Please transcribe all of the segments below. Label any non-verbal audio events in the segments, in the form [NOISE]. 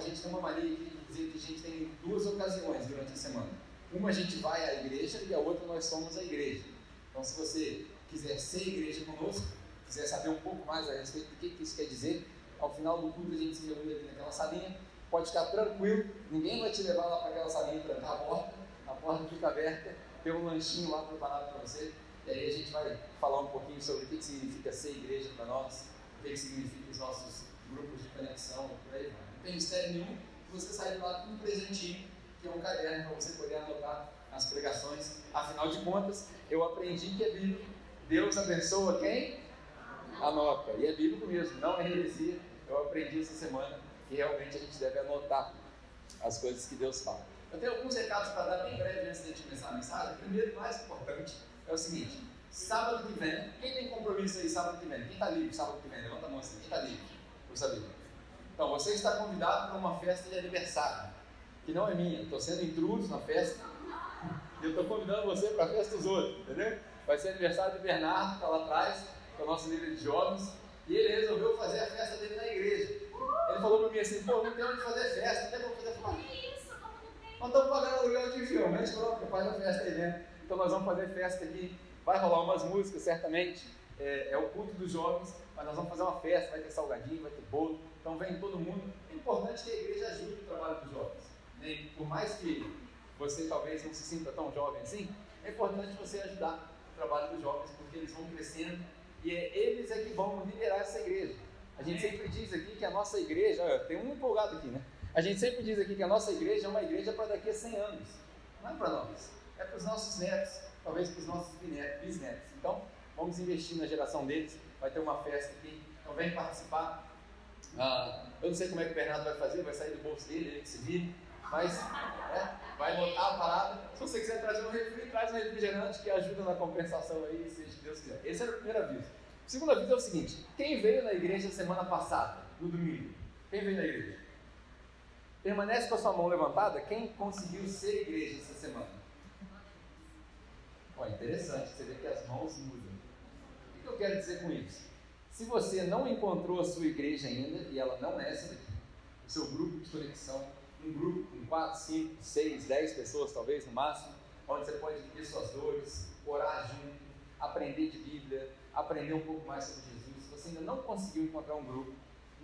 a gente tem uma mania aqui de dizer que a gente tem duas ocasiões durante a semana. Uma a gente vai à igreja e a outra nós somos a igreja. Então se você quiser ser igreja conosco, quiser saber um pouco mais a respeito do que, que isso quer dizer, ao final do culto a gente se reúne ali naquela salinha, pode ficar tranquilo, ninguém vai te levar lá para aquela salinha para a porta, a porta fica aberta, tem um lanchinho lá preparado para você, e aí a gente vai falar um pouquinho sobre o que, que significa ser igreja para nós, o que, que significa os nossos grupos de conexão, por aí vai. Tem mistério nenhum, você sai de lá com um presentinho, que é um caderno para você poder anotar as pregações. Afinal de contas, eu aprendi que é bíblico. Deus abençoa quem? Anota. E é bíblico mesmo, não é heresia. Eu aprendi essa semana que realmente a gente deve anotar as coisas que Deus fala. Eu tenho alguns recados para dar bem breve antes de começar a mensagem. Primeiro, mais importante, é o seguinte: sábado que vem, quem tem compromisso aí sábado que vem? Quem está livre sábado que vem? Levanta a mão assim, quem está livre? Por saber. Então, você está convidado para uma festa de aniversário, que não é minha, estou sendo intruso na festa, e eu estou convidando você para a festa dos outros, entendeu? Vai ser aniversário de Bernardo, que está lá atrás, que é o nosso líder de jovens, e ele resolveu fazer a festa dele na igreja. Ele falou para mim assim: pô, não tem onde fazer festa, não tem como fazer festa. Nós estamos pagando aluguel de filme, a gente falou, faz a festa aí dentro. Então nós vamos fazer festa aqui, vai rolar umas músicas certamente, é, é, o culto dos jovens, mas nós vamos fazer uma festa, vai ter salgadinho, vai ter bolo, então vem todo mundo. É importante que a igreja ajude o trabalho dos jovens. Né? Por mais que você talvez não se sinta tão jovem assim, é importante você ajudar o trabalho dos jovens, porque eles vão crescendo e é, eles é que vão liderar essa igreja. A gente sempre diz aqui que a nossa igreja, olha, tem um empolgado aqui, né? A gente sempre diz aqui que a nossa igreja é uma igreja para daqui a 100 anos. Não é para nós, é para os nossos netos, talvez para os nossos bisnetos. Então, vamos investir na geração deles. Vai ter uma festa aqui, então vem participar. Ah, eu não sei como é que o Bernardo vai fazer, vai sair do bolso dele, ele que se vire, mas é, vai botar a parada. Se você quiser trazer um refri, traz um refrigerante que ajuda na compensação aí, se Deus quiser. Esse era o primeiro aviso. O segundo aviso é o seguinte: quem veio na igreja semana passada, no domingo? Quem veio na igreja? Permanece com a sua mão levantada quem conseguiu ser igreja essa semana. Ó, interessante, você vê que as mãos mudam. O que eu quero dizer com isso? Se você não encontrou a sua igreja ainda, e ela não é essa daqui, o seu grupo de conexão, um grupo com 4, 5, 6, 10 pessoas talvez no máximo, onde você pode viver suas dores, orar junto, aprender de Bíblia, aprender um pouco mais sobre Jesus. Se você ainda não conseguiu encontrar um grupo,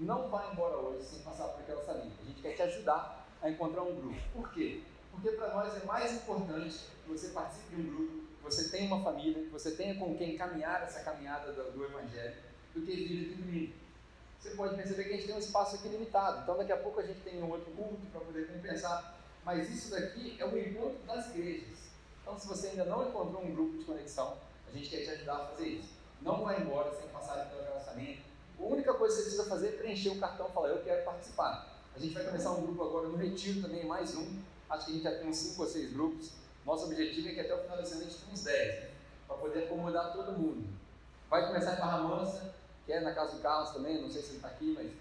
não vá embora hoje sem passar por aquela salinha. A gente quer te ajudar a encontrar um grupo. Por quê? Porque para nós é mais importante que você participe de um grupo, que você tenha uma família, que você tenha com quem caminhar essa caminhada do, do Evangelho, do que vir aqui domingo. Você pode perceber que a gente tem um espaço aqui limitado, então daqui a pouco a gente tem um outro culto para poder compensar. Mas isso daqui é o encontro das igrejas. Então, se você ainda não encontrou um grupo de conexão, a gente quer te ajudar a fazer isso. Não vai embora sem passar pelo relacionamento. A única coisa que você precisa fazer é preencher o cartão e falar, eu quero participar. A gente vai começar um grupo agora no Retiro também, mais um. Acho que a gente já tem uns 5 ou 6 grupos. Nosso objetivo é que até o final da semana a gente tenha uns 10, né? para poder acomodar todo mundo. Vai começar em Barra Mansa, que é na casa do Carlos também, não sei se ele está aqui, mas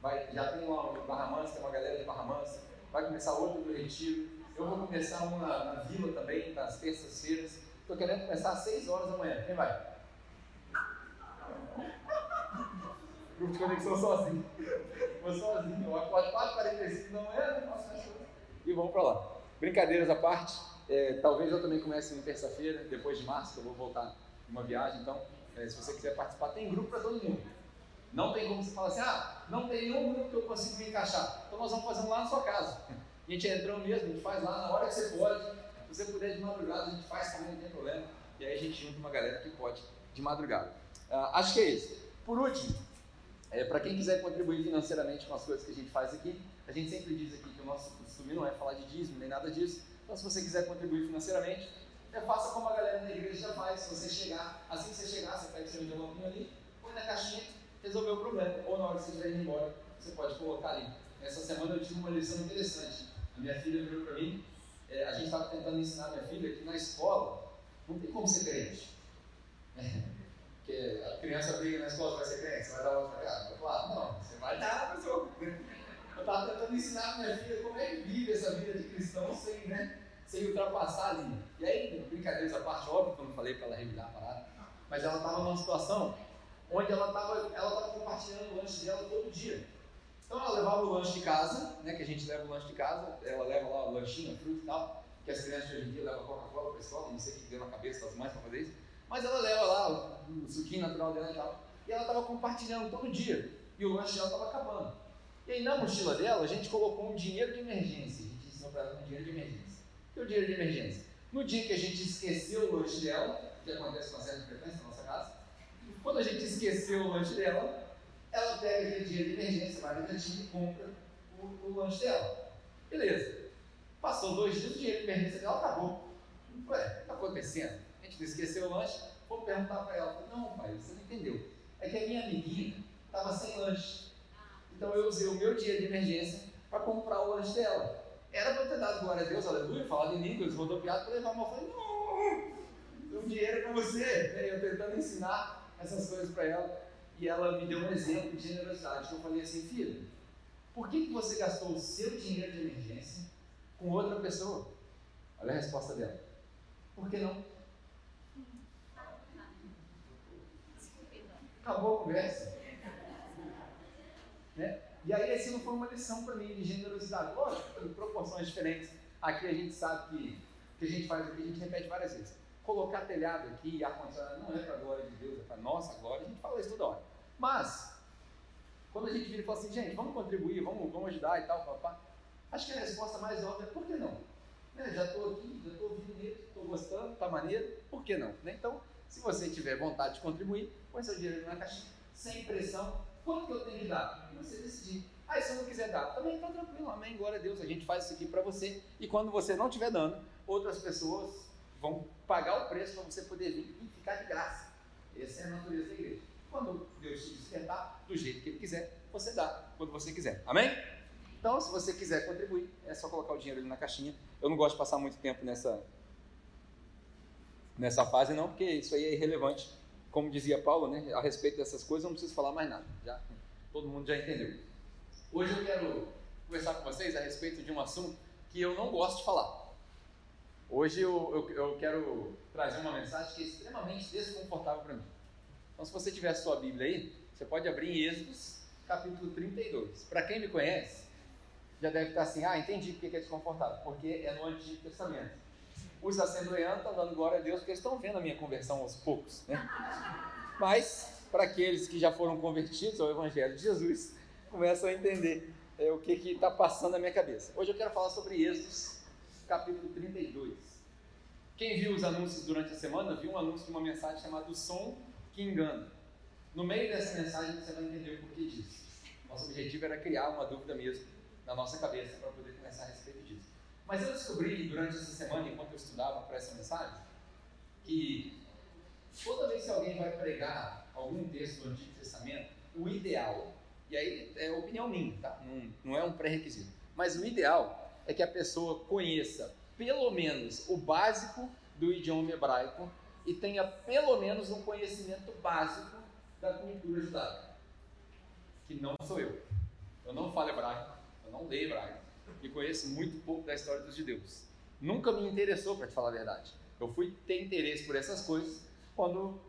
vai, já tem uma Barra tem uma galera de Barra. Vai começar outro do Retiro. Eu vou começar um na, na Vila também, nas terças-feiras. Estou querendo começar às 6 horas da manhã. Quem vai? [LAUGHS] Grupo de conexão sozinho. Vou sozinho. Eu acordo 4h45 da manhã, não coisa. E vamos para lá. Brincadeiras à parte. É, talvez eu também comece em terça-feira, depois de março, que eu vou voltar uma viagem. Então, é, se você quiser participar, tem grupo para todo mundo. Não tem como você falar assim, ah, não tem nenhum grupo que eu consiga me encaixar. Então nós vamos fazer um lá na sua casa. A gente entrou mesmo, a gente faz lá na hora que você pode. Se você puder de madrugada, a gente faz também, não tem problema. E aí a gente junta uma galera que pode de madrugada. Uh, acho que é isso. Por último, é, para quem quiser contribuir financeiramente com as coisas que a gente faz aqui, a gente sempre diz aqui que o nosso costume não é falar de dízimo nem nada disso. Então, se você quiser contribuir financeiramente, é, faça como a galera da igreja já faz. Se você chegar, assim que você chegar, você pega seu envelopinho ali, põe na caixinha, resolveu o problema. Ou na hora que você estiver indo embora, você pode colocar ali. Essa semana eu tive uma lição interessante. A minha filha virou para mim, é, a gente estava tentando ensinar a minha filha que na escola não tem como ser crente. [LAUGHS] Porque a criança briga na escola, vai ser crente, você vai dar outra cara. Eu falo, não, você vai dar, pessoal. Eu [LAUGHS] estava tentando ensinar a minha filha como é que vive essa vida de cristão sem, né? Sem ultrapassar a linha. E aí, brincadeiras à parte, óbvio que eu não falei para ela revirar a parada, mas ela estava numa situação onde ela estava ela tava compartilhando o lanche dela todo dia. Então ela levava o lanche de casa, né, que a gente leva o lanche de casa, ela leva lá o lanchinho, fruta e tal, que as crianças hoje em dia levam Coca-Cola para a escola, não sei o que deu na cabeça das mães para fazer isso, mas ela leva lá o suquinho natural dela e tal. E ela estava compartilhando todo dia, e o lanche dela estava acabando. E aí na mochila dela a gente colocou um dinheiro de emergência, a gente ensinou para ela um dinheiro de emergência. É o dinheiro de emergência? No dia que a gente esqueceu o lanche dela, que acontece com uma certa frequência na nossa casa, quando a gente esqueceu o lanche dela, ela pega aquele dinheiro de emergência, vai no cantinho e compra o, o lanche dela. Beleza. Passou dois dias, o dinheiro de emergência dela acabou. Ué, o que está acontecendo? A gente esqueceu o lanche, vou perguntar para ela. Não, pai, você não entendeu. É que a minha amiguinha estava sem lanche. Então eu usei o meu dinheiro de emergência para comprar o lanche dela. Era para eu ter dado glória a Deus, aleluia, falado em línguas, rodopiado para levar mal. Eu falei, não, o dinheiro é para você. Eu tentando ensinar essas coisas para ela. E ela me deu um exemplo de generosidade. eu falei assim, filha, por que, que você gastou o seu dinheiro de emergência com outra pessoa? Olha a resposta dela. Por que não? Acabou a conversa. Né? E aí aquilo foi uma lição para mim de generosidade. Lógico, em proporções diferentes. Aqui a gente sabe que o que a gente faz aqui, a gente repete várias vezes colocar telhado aqui, ar-condicionado, não é para a glória de Deus, é para a nossa glória, a gente fala isso toda hora. Mas, quando a gente vira e fala assim, gente, vamos contribuir, vamos, vamos ajudar e tal, papá, acho que a resposta mais óbvia é por que não? Né, já estou aqui, já estou ouvindo estou gostando, está maneiro, por que não? Né? Então, se você tiver vontade de contribuir, põe seu dinheiro na caixinha, sem pressão, quanto que eu tenho que dar? Você decidir. Ah, se eu não quiser dar, também está tranquilo, amém, glória a Deus, a gente faz isso aqui para você, e quando você não estiver dando, outras pessoas vão pagar o preço para você poder vir e ficar de graça. Essa é a natureza da igreja. Quando Deus te despertar, do jeito que Ele quiser, você dá quando você quiser. Amém? Então, se você quiser contribuir, é só colocar o dinheiro ali na caixinha. Eu não gosto de passar muito tempo nessa, nessa fase, não, porque isso aí é irrelevante. Como dizia Paulo, né, a respeito dessas coisas, eu não preciso falar mais nada. Já, todo mundo já entendeu. Hoje eu quero conversar com vocês a respeito de um assunto que eu não gosto de falar. Hoje eu, eu, eu, quero trazer uma mensagem que é extremamente desconfortável para mim. Então, se você tiver a sua Bíblia aí, você pode abrir em Êxodos, capítulo 32. Para quem me conhece, já deve estar assim: ah, entendi porque é desconfortável, porque é no Antigo Testamento. Os assembleanos estão dando glória a Deus porque eles estão vendo a minha conversão aos poucos. Né? Mas, para aqueles que já foram convertidos ao Evangelho de Jesus, começam a entender é, o que está passando na minha cabeça. Hoje eu quero falar sobre Êxodos capítulo 32. Quem viu os anúncios durante a semana, viu um anúncio de uma mensagem chamada O Som que Engana. No meio dessa mensagem você vai entender o porquê disso. Nosso objetivo era criar uma dúvida mesmo na nossa cabeça para poder começar a respeito disso. Mas eu descobri durante essa semana, enquanto eu estudava para essa mensagem, que toda vez que alguém vai pregar algum texto do Antigo Testamento, o ideal, e aí é opinião minha, tá? não, não é um pré-requisito, mas o ideal é que a pessoa conheça pelo menos o básico do idioma hebraico e tenha pelo menos um conhecimento básico da cultura judaica. Que não sou eu. Eu não falo hebraico, eu não leio hebraico e conheço muito pouco da história dos judeus. Nunca me interessou, para te falar a verdade. Eu fui ter interesse por essas coisas quando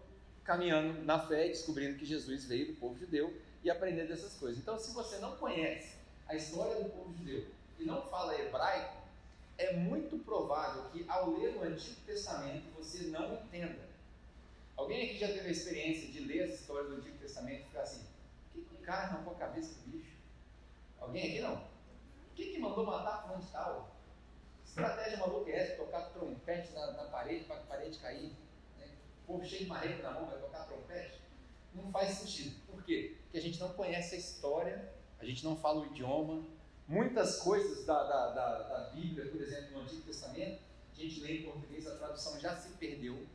caminhando na fé e descobrindo que Jesus veio do povo judeu e aprendendo dessas coisas. Então, se você não conhece a história do povo judeu, e não fala hebraico, é muito provável que ao ler o Antigo Testamento você não entenda. Alguém aqui já teve a experiência de ler as histórias do Antigo Testamento e ficar assim: o que, que o cara arrancou a cabeça do bicho? Alguém aqui não? O que, mandou matar fulano de tal? Estratégia maluca é essa? Tocar trompete na, na parede para a parede cair? Né? O povo cheio de marreta na mão vai tocar trompete? Não faz sentido. Por quê? Porque a gente não conhece a história, a gente não fala o idioma, Muitas coisas da, da, da, da, Bíblia, por exemplo, no Antigo Testamento, a gente lê em português, a tradução já se perdeu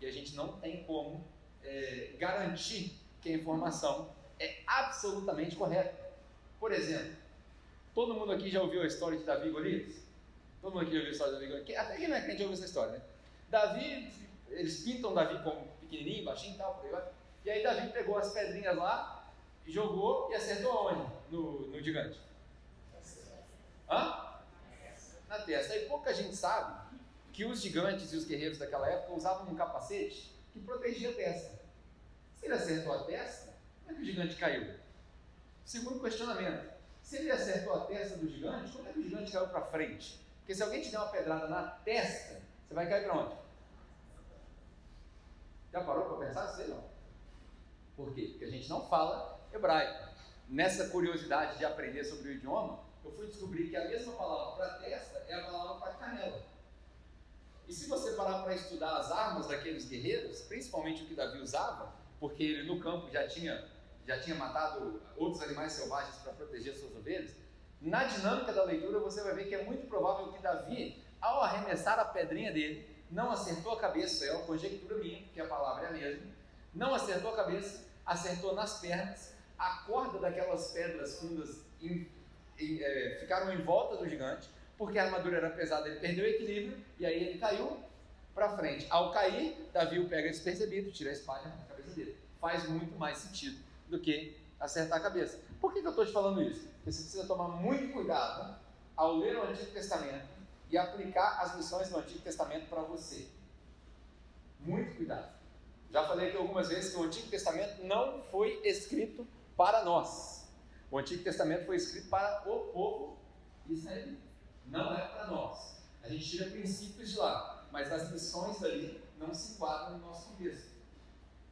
e a gente não tem como é, garantir que a informação é absolutamente correta. Por exemplo, todo mundo aqui já ouviu a história de Davi e Golias? Todo mundo aqui já ouviu a história de Davi e Golias? Até quem não é crente ouviu essa história, né? Davi, eles pintam Davi como pequenininho, baixinho e tal, por aí vai. E aí Davi pegou as pedrinhas lá, jogou e acertou onde? No, no gigante. Hã? Na testa. E pouca gente sabe que os gigantes e os guerreiros daquela época usavam um capacete que protegia a testa. Se ele acertou a testa, como é que o gigante caiu? Segundo questionamento, se ele acertou a testa do gigante, como é que o gigante caiu para frente? Porque se alguém te der uma pedrada na testa, você vai cair para onde? Já parou para pensar? Sei não. Por quê? Porque a gente não fala hebraico. Nessa curiosidade de aprender sobre o idioma, eu fui descobrir que a mesma palavra para testa é a palavra para canela. E se você parar para estudar as armas daqueles guerreiros, principalmente o que Davi usava, porque ele no campo já tinha, já tinha matado outros animais selvagens para proteger suas ovelhas, na dinâmica da leitura você vai ver que é muito provável que Davi, ao arremessar a pedrinha dele, não acertou a cabeça, é uma conjectura minha, porque a palavra é a mesma, não acertou a cabeça, acertou nas pernas, a corda daquelas pedras fundas em, em, é, ficaram em volta do gigante, porque a armadura era pesada, ele perdeu o equilíbrio e aí ele caiu para frente. Ao cair, Davi o pega despercebido, tira a espada da cabeça dele. Faz muito mais sentido do que acertar a cabeça. Por que, que eu estou te falando isso? Porque você precisa tomar muito cuidado ao ler o Antigo Testamento e aplicar as lições do Antigo Testamento para você. Muito cuidado. Já falei aqui algumas vezes que o Antigo Testamento não foi escrito para nós. O Antigo Testamento foi escrito para o povo israelita não é para nós. A gente tira princípios de lá, mas as lições dali não se enquadram no nosso contexto.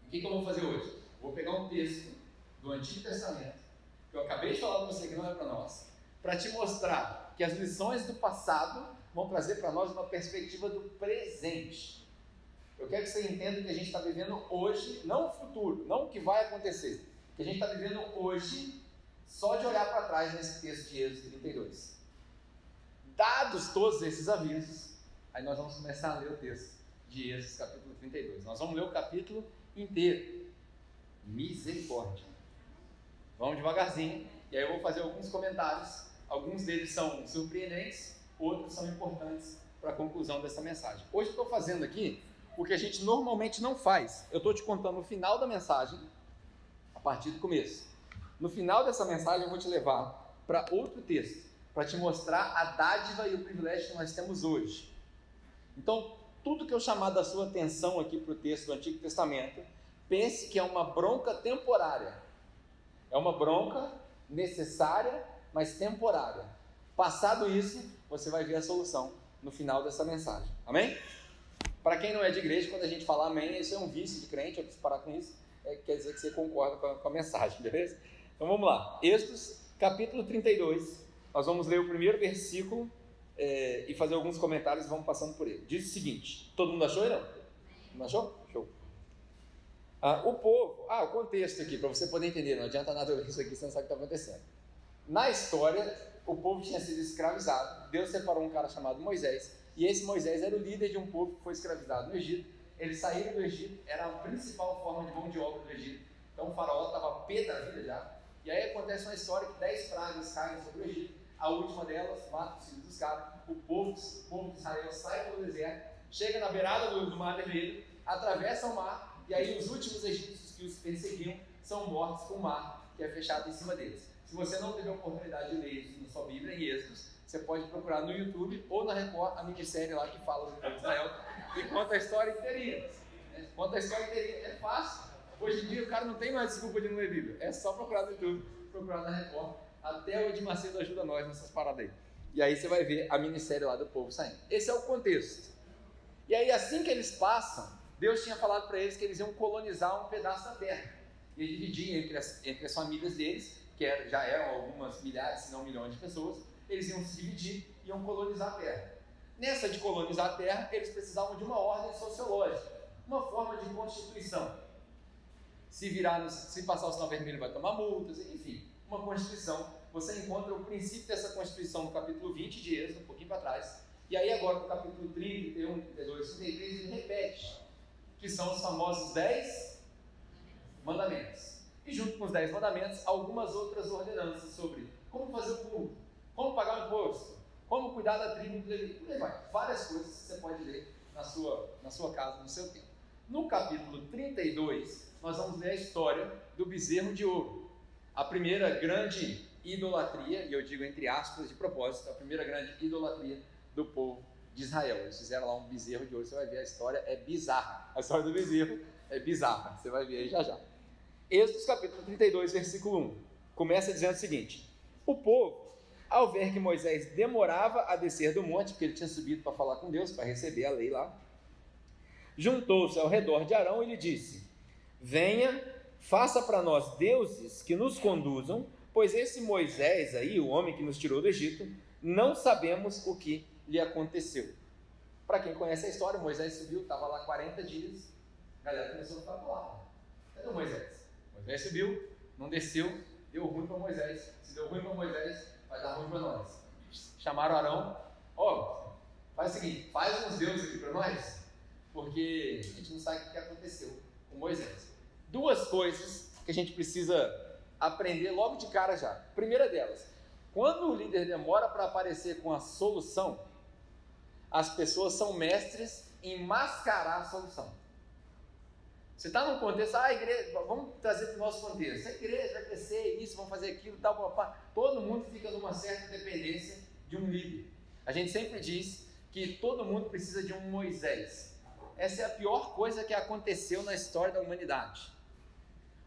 O que, que eu vou fazer hoje? Vou pegar um texto do Antigo Testamento, que eu acabei de falar para você que não é para nós, para te mostrar que as lições do passado vão trazer para nós uma perspectiva do presente. Eu quero que você entenda que a gente está vivendo hoje, não o futuro, não o que vai acontecer, que a gente está vivendo hoje só de olhar para trás nesse texto de Êxodo 32. Dados todos esses avisos, aí nós vamos começar a ler o texto de Êxodo capítulo 32. Nós vamos ler o capítulo inteiro. Misericórdia. Vamos devagarzinho, e aí eu vou fazer alguns comentários. Alguns deles são surpreendentes, outros são importantes para a conclusão dessa mensagem. Hoje eu estou fazendo aqui o que a gente normalmente não faz. Eu estou te contando o final da mensagem a partir do começo. No final dessa mensagem eu vou te levar para outro texto para te mostrar a dádiva e o privilégio que nós temos hoje. Então, tudo que eu chamar da sua atenção aqui para o texto do Antigo Testamento, pense que é uma bronca temporária. É uma bronca necessária, mas temporária. Passado isso, você vai ver a solução no final dessa mensagem. Amém? Para quem não é de igreja, quando a gente fala amém, isso é um vício de crente, eu preciso parar com isso, é, quer dizer que você concorda com a, com a mensagem, beleza? Então vamos lá. Êxodo, capítulo 32, nós vamos ler o primeiro versículo é, e fazer alguns comentários e vamos passando por ele. Diz o seguinte: todo mundo achou, não? Não achou? Ah, o povo, ah, o contexto aqui, para você poder entender, não adianta nada ler isso aqui, você não sabe o que está acontecendo. Na história, o povo tinha sido escravizado, Deus separou um cara chamado Moisés, e esse Moisés era o líder de um povo que foi escravizado no Egito. Eles saíram do Egito, era a principal forma de mão de obra do Egito. Então o faraó estava pé da vida já. E aí acontece uma história que dez pragas caem sobre o Egito a última delas mata os filhos dos caras. O povo, o povo de Israel sai pelo deserto, chega na beirada do, do Mar Vermelho, atravessa o mar, e aí os últimos egípcios que os perseguiam são mortos com o mar que é fechado em cima deles. Se você não teve a oportunidade de ler isso na sua Bíblia, em Êxodos, você pode procurar no YouTube ou na Record a minissérie lá que fala do povo de Israel e conta a história inteirinha. Né? Conta a história inteirinha, é fácil. Hoje em dia o cara não tem mais desculpa de não ler Bíblia, é só procurar no YouTube, procurar na Record até o Edir Macedo ajuda nós nessas paradas aí. E aí você vai ver a minissérie lá do povo saindo. Esse é o contexto. E aí, assim que eles passam, Deus tinha falado para eles que eles iam colonizar um pedaço da terra. E dividir entre as, entre as famílias deles, que era, já eram algumas milhares, se não milhões de pessoas, eles iam se dividir e iam colonizar a terra. Nessa de colonizar a terra, eles precisavam de uma ordem sociológica, uma forma de constituição. Se virar, se passar o sinal vermelho, vai tomar multas, enfim uma Constituição. Você encontra o princípio dessa Constituição no capítulo 20 de Êxodo, um pouquinho para trás. E aí agora no capítulo 30, 31, 32, 33, ele repete, que são os famosos 10 mandamentos. E junto com os 10 mandamentos, algumas outras ordenanças sobre como fazer o culto, como pagar o imposto, como cuidar da tribo do Levi, várias coisas que você pode ler na sua, na sua casa, no seu tempo. No capítulo 32, nós vamos ler a história do bezerro de ouro. A primeira grande idolatria, e eu digo entre aspas de propósito, a primeira grande idolatria do povo de Israel. Eles fizeram lá um bezerro de ouro, você vai ver a história, é bizarra. A história do bezerro é bizarra, você vai ver aí já já. Êxodo capítulo 32, versículo 1. Começa dizendo o seguinte: O povo, ao ver que Moisés demorava a descer do monte, porque ele tinha subido para falar com Deus, para receber a lei lá, juntou-se ao redor de Arão e lhe disse: Venha, faça para nós deuses que nos conduzam, pois esse Moisés aí, o homem que nos tirou do Egito, não sabemos o que lhe aconteceu. Para quem conhece a história, Moisés subiu, estava lá 40 dias, a galera começou a ficar lá. Cadê Moisés? Moisés subiu, não desceu, deu ruim para Moisés. Se deu ruim para Moisés, vai dar ruim para nós. Chamaram Arão, ó, oh, faz o seguinte, faz uns deuses aqui para nós, porque a gente não sabe o que aconteceu com Moisés. Duas coisas que a gente precisa aprender logo de cara já. Primeira delas, quando o líder demora para aparecer com a solução, as pessoas são mestres em mascarar a solução. Você está num contexto, ah, igreja, vamos trazer para o nosso contexto. A igreja vai crescer, isso, vamos fazer aquilo, tal, papá. Todo mundo fica numa certa dependência de um líder. A gente sempre diz que todo mundo precisa de um Moisés. Essa é a pior coisa que aconteceu na história da humanidade.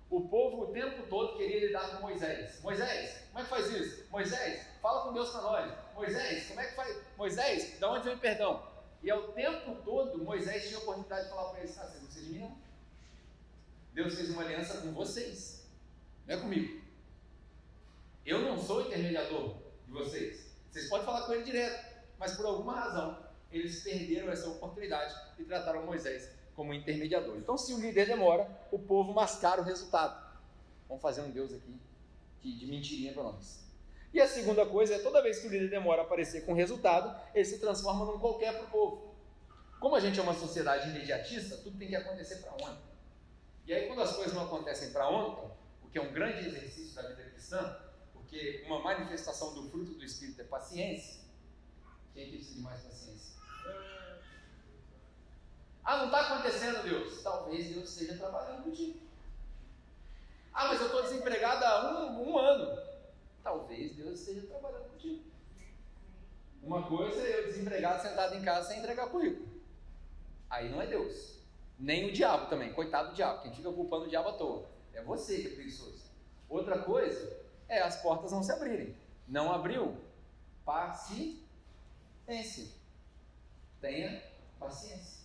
O povo o tempo todo queria lidar com Moisés. Moisés, como é que faz isso? Moisés, fala com Deus para nós. Moisés, como é que faz? Moisés, da onde vem perdão? E ao tempo todo, Moisés tinha a oportunidade de falar para eles: ah, vocês não precisam de mim, não. Deus fez uma aliança com vocês, não é comigo. Eu não sou intermediador de vocês. Vocês podem falar com ele direto, mas por alguma razão eles perderam essa oportunidade e trataram Moisés como intermediador. Então, se o líder demora, o povo mascara o resultado. Vamos fazer um Deus aqui de mentirinha para nós. E a segunda coisa é toda vez que o líder demora a aparecer com resultado, ele se transforma num qualquer para o povo. Como a gente é uma sociedade imediatista, tudo tem que acontecer para ontem. E aí, quando as coisas não acontecem para ontem, o que é um grande exercício da vida cristã, porque uma manifestação do fruto do Espírito é paciência, quem precisa de mais paciência? Ah, não está acontecendo, Deus. Talvez Deus esteja trabalhando contigo. Ah, mas eu estou desempregado há um, um ano. Talvez Deus esteja trabalhando contigo. Uma coisa é eu desempregado sentado em casa sem entregar currículo. Aí não é Deus. Nem o diabo também, coitado do diabo. Quem fica culpando o diabo à toa. É você que é preguiçoso. Outra coisa é as portas não se abrirem. Não abriu? Paciência. Tenha paciência.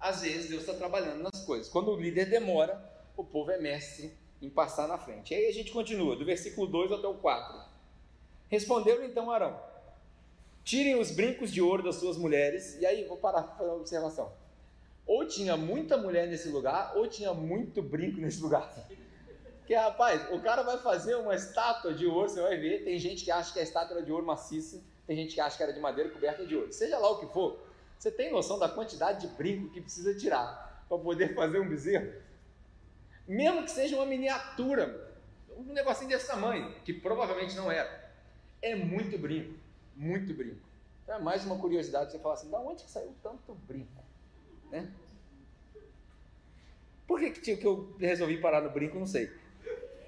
Às vezes Deus está trabalhando nas coisas. Quando o líder demora, o povo é mestre em passar na frente. E aí a gente continua, do versículo 2 até o 4. Responderam então Arão: Tirem os brincos de ouro das suas mulheres. E aí, vou parar para fazer uma observação ou tinha muita mulher nesse lugar, ou tinha muito brinco nesse lugar. Porque, rapaz, o cara vai fazer uma estátua de ouro, você vai ver, tem gente que acha que a estátua era de ouro maciça, tem gente que acha que era de madeira coberta de ouro. Seja lá o que for, você tem noção da quantidade de brinco que precisa tirar para poder fazer um bezerro? Mesmo que seja uma miniatura, um negocinho desse tamanho, que provavelmente não era. É muito brinco, muito brinco. Então é mais uma curiosidade, você fala assim, da onde que saiu tanto brinco? Né? Por que, que, eu resolvi parar no brinco? Não sei.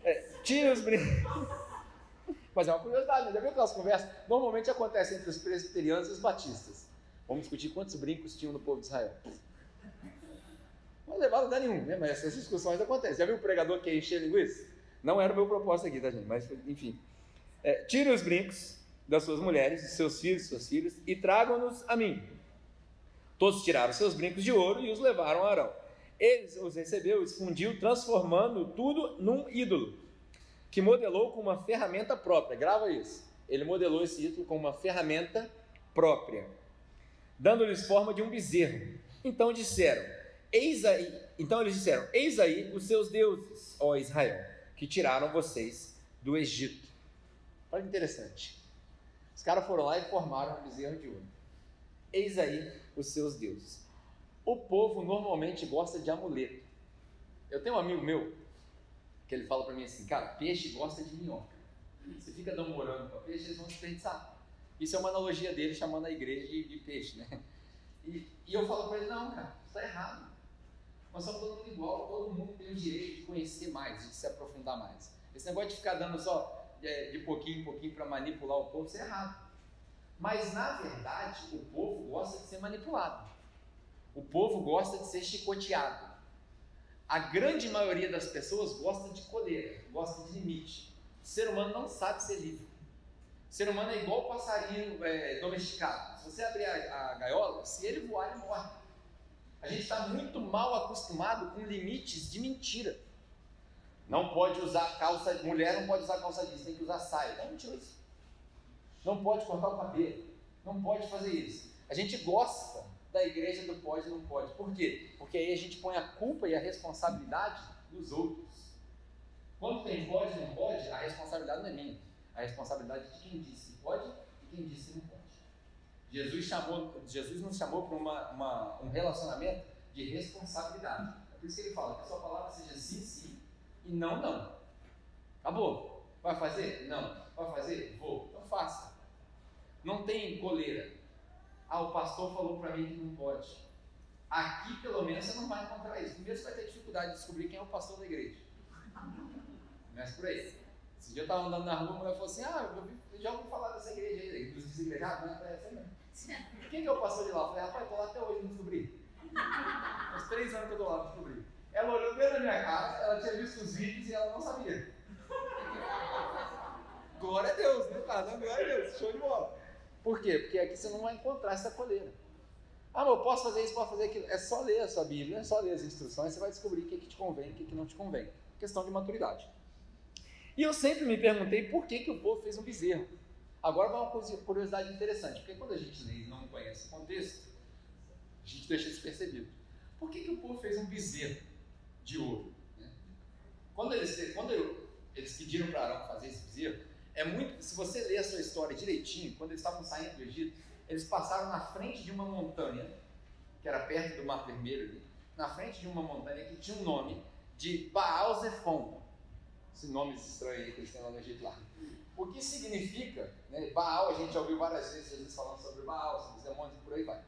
É, tinha os brincos. [LAUGHS] Mas é uma curiosidade, né? já viu aquelas conversas? Normalmente acontece entre os presbiterianos e os batistas. Vamos discutir quantos brincos tinham no povo de Israel. Não levaram a lugar nenhum, né? Mas essas discussões acontecem. Já viu o pregador que encher linguiça? Não era o meu propósito aqui, tá, gente? Mas, enfim. É, tire os brincos das suas mulheres, dos seus filhos, suas filhas, e tragam-nos a mim. Todos tiraram seus brincos de ouro e os levaram a Arão. Ele os recebeu, os fundiu, transformando tudo num ídolo, que modelou com uma ferramenta própria. Grava isso. Ele modelou esse ídolo com uma ferramenta própria, dando-lhes forma de um bezerro. Então disseram: Eis aí, então eles disseram: Eis aí os seus deuses, ó Israel, que tiraram vocês do Egito. Olha que interessante. Os caras foram lá e formaram um bezerro de ouro. Eis aí os seus deuses. O povo normalmente gosta de amuleto. Eu tenho um amigo meu que ele fala para mim assim, cara, peixe gosta de minhoca. Você fica namorando para peixe, eles vão desperdiçar. Isso é uma analogia dele chamando a igreja de, de peixe, né? E, e, eu falo para ele, não, cara, está errado. Nós somos todo mundo igual, todo mundo tem o direito de conhecer mais, de se aprofundar mais. Esse negócio de ficar dando só de, de pouquinho em pouquinho para manipular o povo, isso é errado. Mas na verdade, o povo gosta de ser manipulado. O povo gosta de ser chicoteado. A grande maioria das pessoas gosta de coleira, gosta de limite. O ser humano não sabe ser livre. Ser humano é igual o passarinho é, domesticado. Se você abrir a, a gaiola, se ele voar, ele morre. A gente está muito mal acostumado com limites de mentira. Não pode usar calça, mulher não pode usar calça jeans, tem que usar saia. Não, mentira isso. Não pode cortar o cabelo. Não pode fazer isso. A gente gosta da igreja do pode e não pode. Por quê? Porque aí a gente põe a culpa e a responsabilidade nos outros. Quando tem pode e não pode, a responsabilidade não é minha. A responsabilidade de quem disse pode e quem disse não pode. Jesus, chamou, Jesus nos chamou para uma, uma, um relacionamento de responsabilidade. É por isso que ele fala que a sua palavra seja sim, sim e não, não. Acabou. Vai fazer? Não. Vai fazer? Vou. Então faça. Não tem coleira. Ah, o pastor falou para mim que não pode. Aqui, pelo menos, você não vai encontrar isso. Primeiro, você vai ter dificuldade de descobrir quem é o pastor da igreja. Começa por aí. Esse dia eu estava andando na rua, a mulher falou assim: Ah, eu, já ouvi falar dessa igreja aí, dos desigrejados, né? É essa mesmo. Quem que é o pastor de lá? Eu falei: Rapaz, estou lá até hoje, não descobri. [LAUGHS] Uns três anos que eu estou lá, não descobri. Ela olhou bem na minha cara, ela tinha visto os vídeos e ela não sabia. [LAUGHS] Glória a Deus, né, cara? Glória a Deus, show de bola. Por quê? Porque aqui você não vai encontrar essa coleira. Ah, mas eu posso fazer isso, posso fazer aquilo. É só ler a sua Bíblia, é só ler as instruções, você vai descobrir o que, que te convém e o que, que não te convém. Questão de maturidade. E eu sempre me perguntei por que, que o povo fez um bezerro. Agora vai uma curiosidade interessante, porque quando a gente lê e não conhece o contexto, a gente deixa isso percebido. Por que, que o povo fez um bezerro de ouro? Né? Quando, eles, quando eles pediram para Arão fazer esse bezerro, é muito. Se você ler a sua história direitinho, quando eles estavam saindo do Egito, eles passaram na frente de uma montanha, que era perto do Mar Vermelho ali, na frente de uma montanha que tinha um nome de Baal Zephon. Esse nome estranho aí que eles têm lá no Egito lá. O que significa, né, Baal, a gente já ouviu várias vezes Jesus falando sobre Baal, sobre os demônios e por aí vai.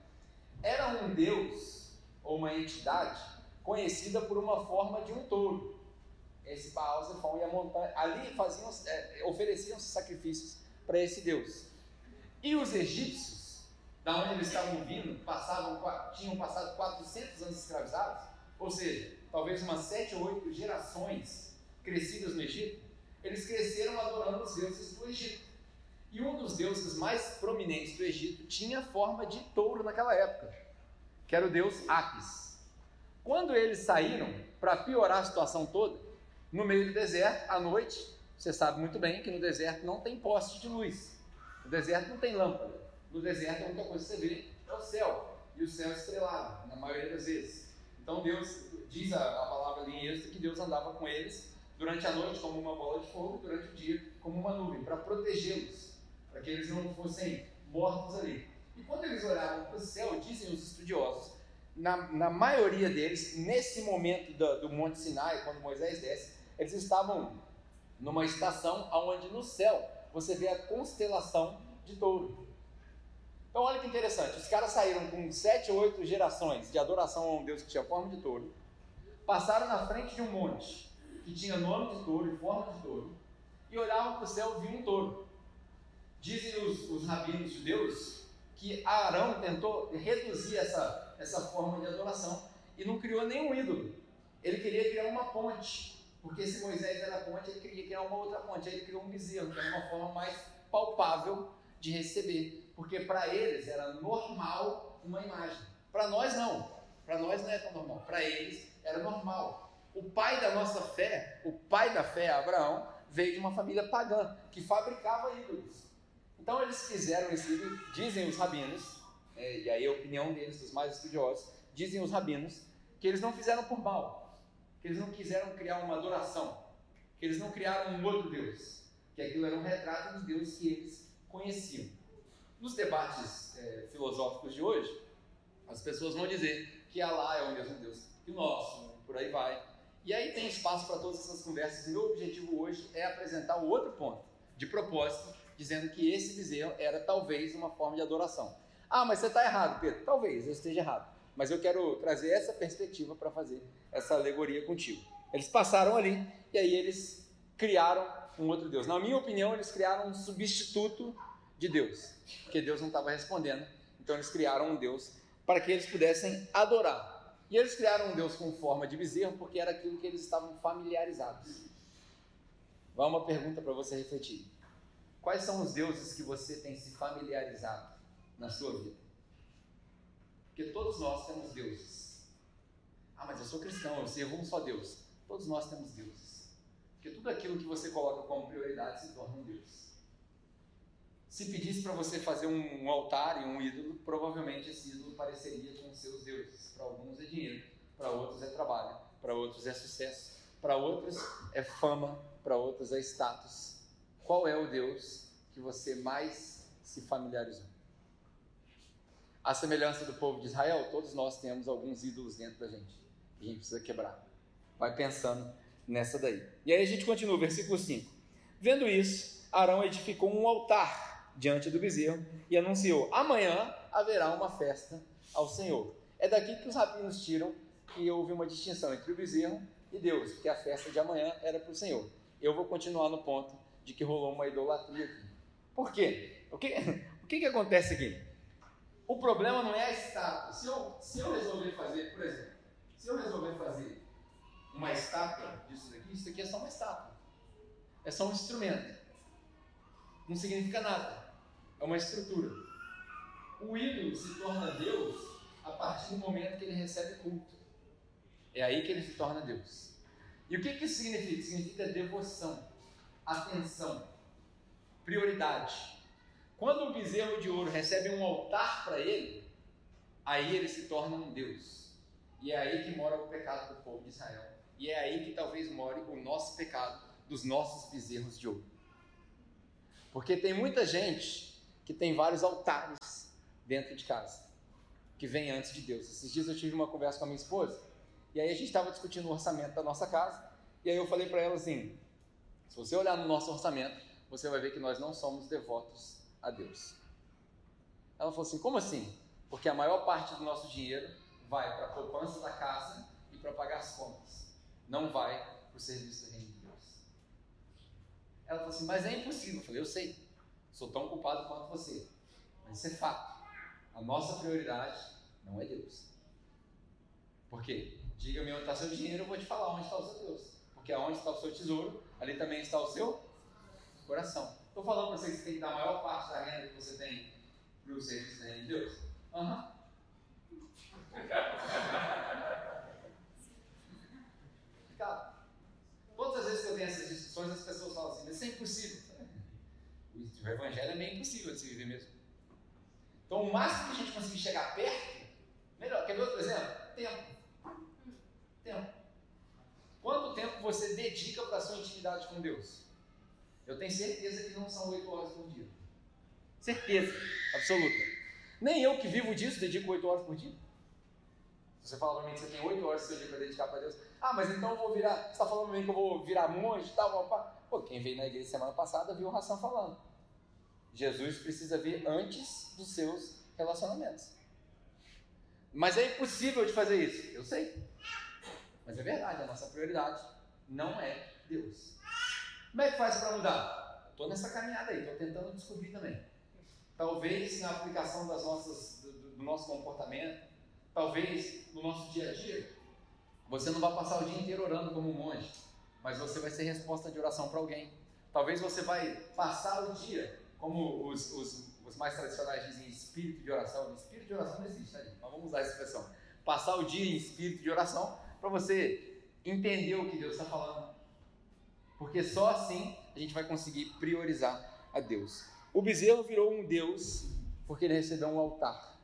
Era um deus ou uma entidade conhecida por uma forma de um touro esse Baal Zephon e a montanha. Ali faziam, é, ofereciam sacrifícios para esse Deus. E os egípcios, da onde eles estavam vindo, passavam, tinham passado 400 anos escravizados, ou seja, talvez umas sete ou oito gerações crescidas no Egito, eles cresceram adorando os deuses do Egito. E um dos deuses mais prominentes do Egito tinha forma de touro naquela época, que era o deus Apis. Quando eles saíram, para piorar a situação toda, no meio do deserto, à noite, você sabe muito bem que no deserto não tem poste de luz. No deserto não tem lâmpada. No deserto a única coisa que você vê é o céu. E o céu é estrelado, na maioria das vezes. Então Deus, diz a, a palavra ali em Êxodo, que Deus andava com eles durante a noite como uma bola de fogo, durante o dia como uma nuvem, para protegê-los, para que eles não fossem mortos ali. E quando eles olhavam para o céu, dizem os estudiosos, na, na maioria deles, nesse momento do, do Monte Sinai, quando Moisés desce, eles estavam numa estação onde no céu você vê a constelação de touro. Então olha que interessante, os caras saíram com sete ou oito gerações de adoração a um Deus que tinha forma de touro, passaram na frente de um monte que tinha nome de touro e forma de touro, e olhavam para o céu e um touro. Dizem os, os rabinos judeus que Arão tentou reduzir essa, essa forma de adoração e não criou nenhum ídolo. Ele queria criar uma ponte porque se Moisés era ponte, ele queria criar uma outra ponte. Aí ele criou um bezerro, que era uma forma mais palpável de receber. Porque para eles era normal uma imagem. Para nós não. Para nós não é tão normal. Para eles era normal. O pai da nossa fé, o pai da fé, Abraão, veio de uma família pagã que fabricava ídolos. Então eles fizeram esse ídolo, dizem os rabinos, é, e aí a opinião deles, dos mais estudiosos, dizem os rabinos, que eles não fizeram por mal, que eles não quiseram criar uma adoração, que eles não criaram um outro Deus, que aquilo era um retrato dos deuses que eles conheciam. Nos debates é, filosóficos de hoje, as pessoas vão dizer que Alá é o mesmo Deus que o nosso, por aí vai. E aí tem espaço para todas essas conversas. Meu objetivo hoje é apresentar o outro ponto, de propósito, dizendo que esse bezerro era talvez uma forma de adoração. Ah, mas você está errado, Pedro. Talvez eu esteja errado. Mas eu quero trazer essa perspectiva para fazer essa alegoria contigo. Eles passaram ali e aí eles criaram um outro Deus. Na minha opinião, eles criaram um substituto de Deus, porque Deus não estava respondendo. Então eles criaram um Deus para que eles pudessem adorar. E eles criaram um Deus com forma de bezerro porque era aquilo que eles estavam familiarizados. Vai uma pergunta para você refletir. Quais são os deuses que você tem se familiarizado na sua vida? Porque todos nós temos deuses. Ah, mas eu sou cristão, eu sirvo um só Deus. Todos nós temos deuses. Porque tudo aquilo que você coloca como prioridade se torna um Deus. Se pedisse para você fazer um, um, altar e um ídolo, provavelmente esse ídolo pareceria com os seus deuses. Para alguns é dinheiro, para outros é trabalho, para outros é sucesso, para outros é fama, para outros é status. Qual é o Deus que você mais se familiarizou? A semelhança do povo de Israel, todos nós temos alguns ídolos dentro da gente que a gente precisa quebrar. Vai pensando nessa daí. E aí a gente continua, versículo 5. Vendo isso, Arão edificou um altar diante do bezerro e anunciou: Amanhã haverá uma festa ao Senhor. É daqui que os rabinos tiram que houve uma distinção entre o bezerro e Deus, porque a festa de amanhã era para o Senhor. Eu vou continuar no ponto de que rolou uma idolatria aqui. Por quê? O que, [LAUGHS] o que, que acontece aqui? O problema não é a estátua. Se eu, se eu resolver fazer, por exemplo, se eu resolver fazer uma estátua disso daqui, isso aqui é só uma estátua. É só um instrumento. Não significa nada. É uma estrutura. O ídolo se torna Deus a partir do momento que ele recebe culto. É aí que ele se torna Deus. E o que, que isso significa? Significa devoção atenção, prioridade. Quando o bezerro de ouro recebe um altar para ele, aí ele se torna um Deus. E é aí que mora o pecado do povo de Israel. E é aí que talvez more o nosso pecado dos nossos bezerros de ouro. Porque tem muita gente que tem vários altares dentro de casa, que vem antes de Deus. Esses dias eu tive uma conversa com a minha esposa, e aí a gente estava discutindo o orçamento da nossa casa, e aí eu falei para ela assim: se você olhar no nosso orçamento, você vai ver que nós não somos devotos a Deus. Ela falou assim: como assim? Porque a maior parte do nosso dinheiro vai para a poupança da casa e para pagar as contas, não vai para o serviço do reino de Deus. Ela falou assim: mas é impossível. Eu falei: eu sei, sou tão culpado quanto você, mas isso é fato. A nossa prioridade não é Deus. Por quê? Diga-me onde está seu dinheiro, eu vou te falar onde está o seu Deus. Porque aonde está o seu tesouro, ali também está o seu coração. Estou falando para vocês que tem que dar a maior parte da renda que você tem para o serviço da de Deus? Aham. Uhum. Todas as vezes que eu tenho essas discussões, as pessoas falam assim, isso é impossível. O evangelho é meio impossível de se viver mesmo. Então, o máximo que a gente conseguir chegar perto, melhor. Quer ver outro exemplo? Tempo. Tempo. Quanto tempo você dedica para a sua intimidade com Deus? Eu tenho certeza que não são oito horas por dia. Certeza, absoluta. Nem eu que vivo disso dedico oito horas por dia. Se você fala para mim que você tem oito horas seu dia para dedicar para Deus, ah, mas então eu vou virar. Você está falando para mim que eu vou virar monge e tal? Pô, quem veio na igreja semana passada viu o Ração falando. Jesus precisa vir antes dos seus relacionamentos. Mas é impossível de fazer isso. Eu sei. Mas é verdade, a nossa prioridade não é Deus. Como é que faz para mudar? Estou nessa caminhada aí, estou tentando descobrir também. Talvez na aplicação das nossas, do, do nosso comportamento, talvez no nosso dia a dia, você não vai passar o dia inteiro orando como um monge, mas você vai ser resposta de oração para alguém. Talvez você vai passar o dia, como os, os, os mais tradicionais dizem, espírito de oração. Espírito de oração não existe, né? mas vamos usar essa expressão. Passar o dia em espírito de oração para você entender o que Deus está falando. Porque só assim a gente vai conseguir priorizar a Deus. O bezerro virou um Deus porque ele recebeu um altar.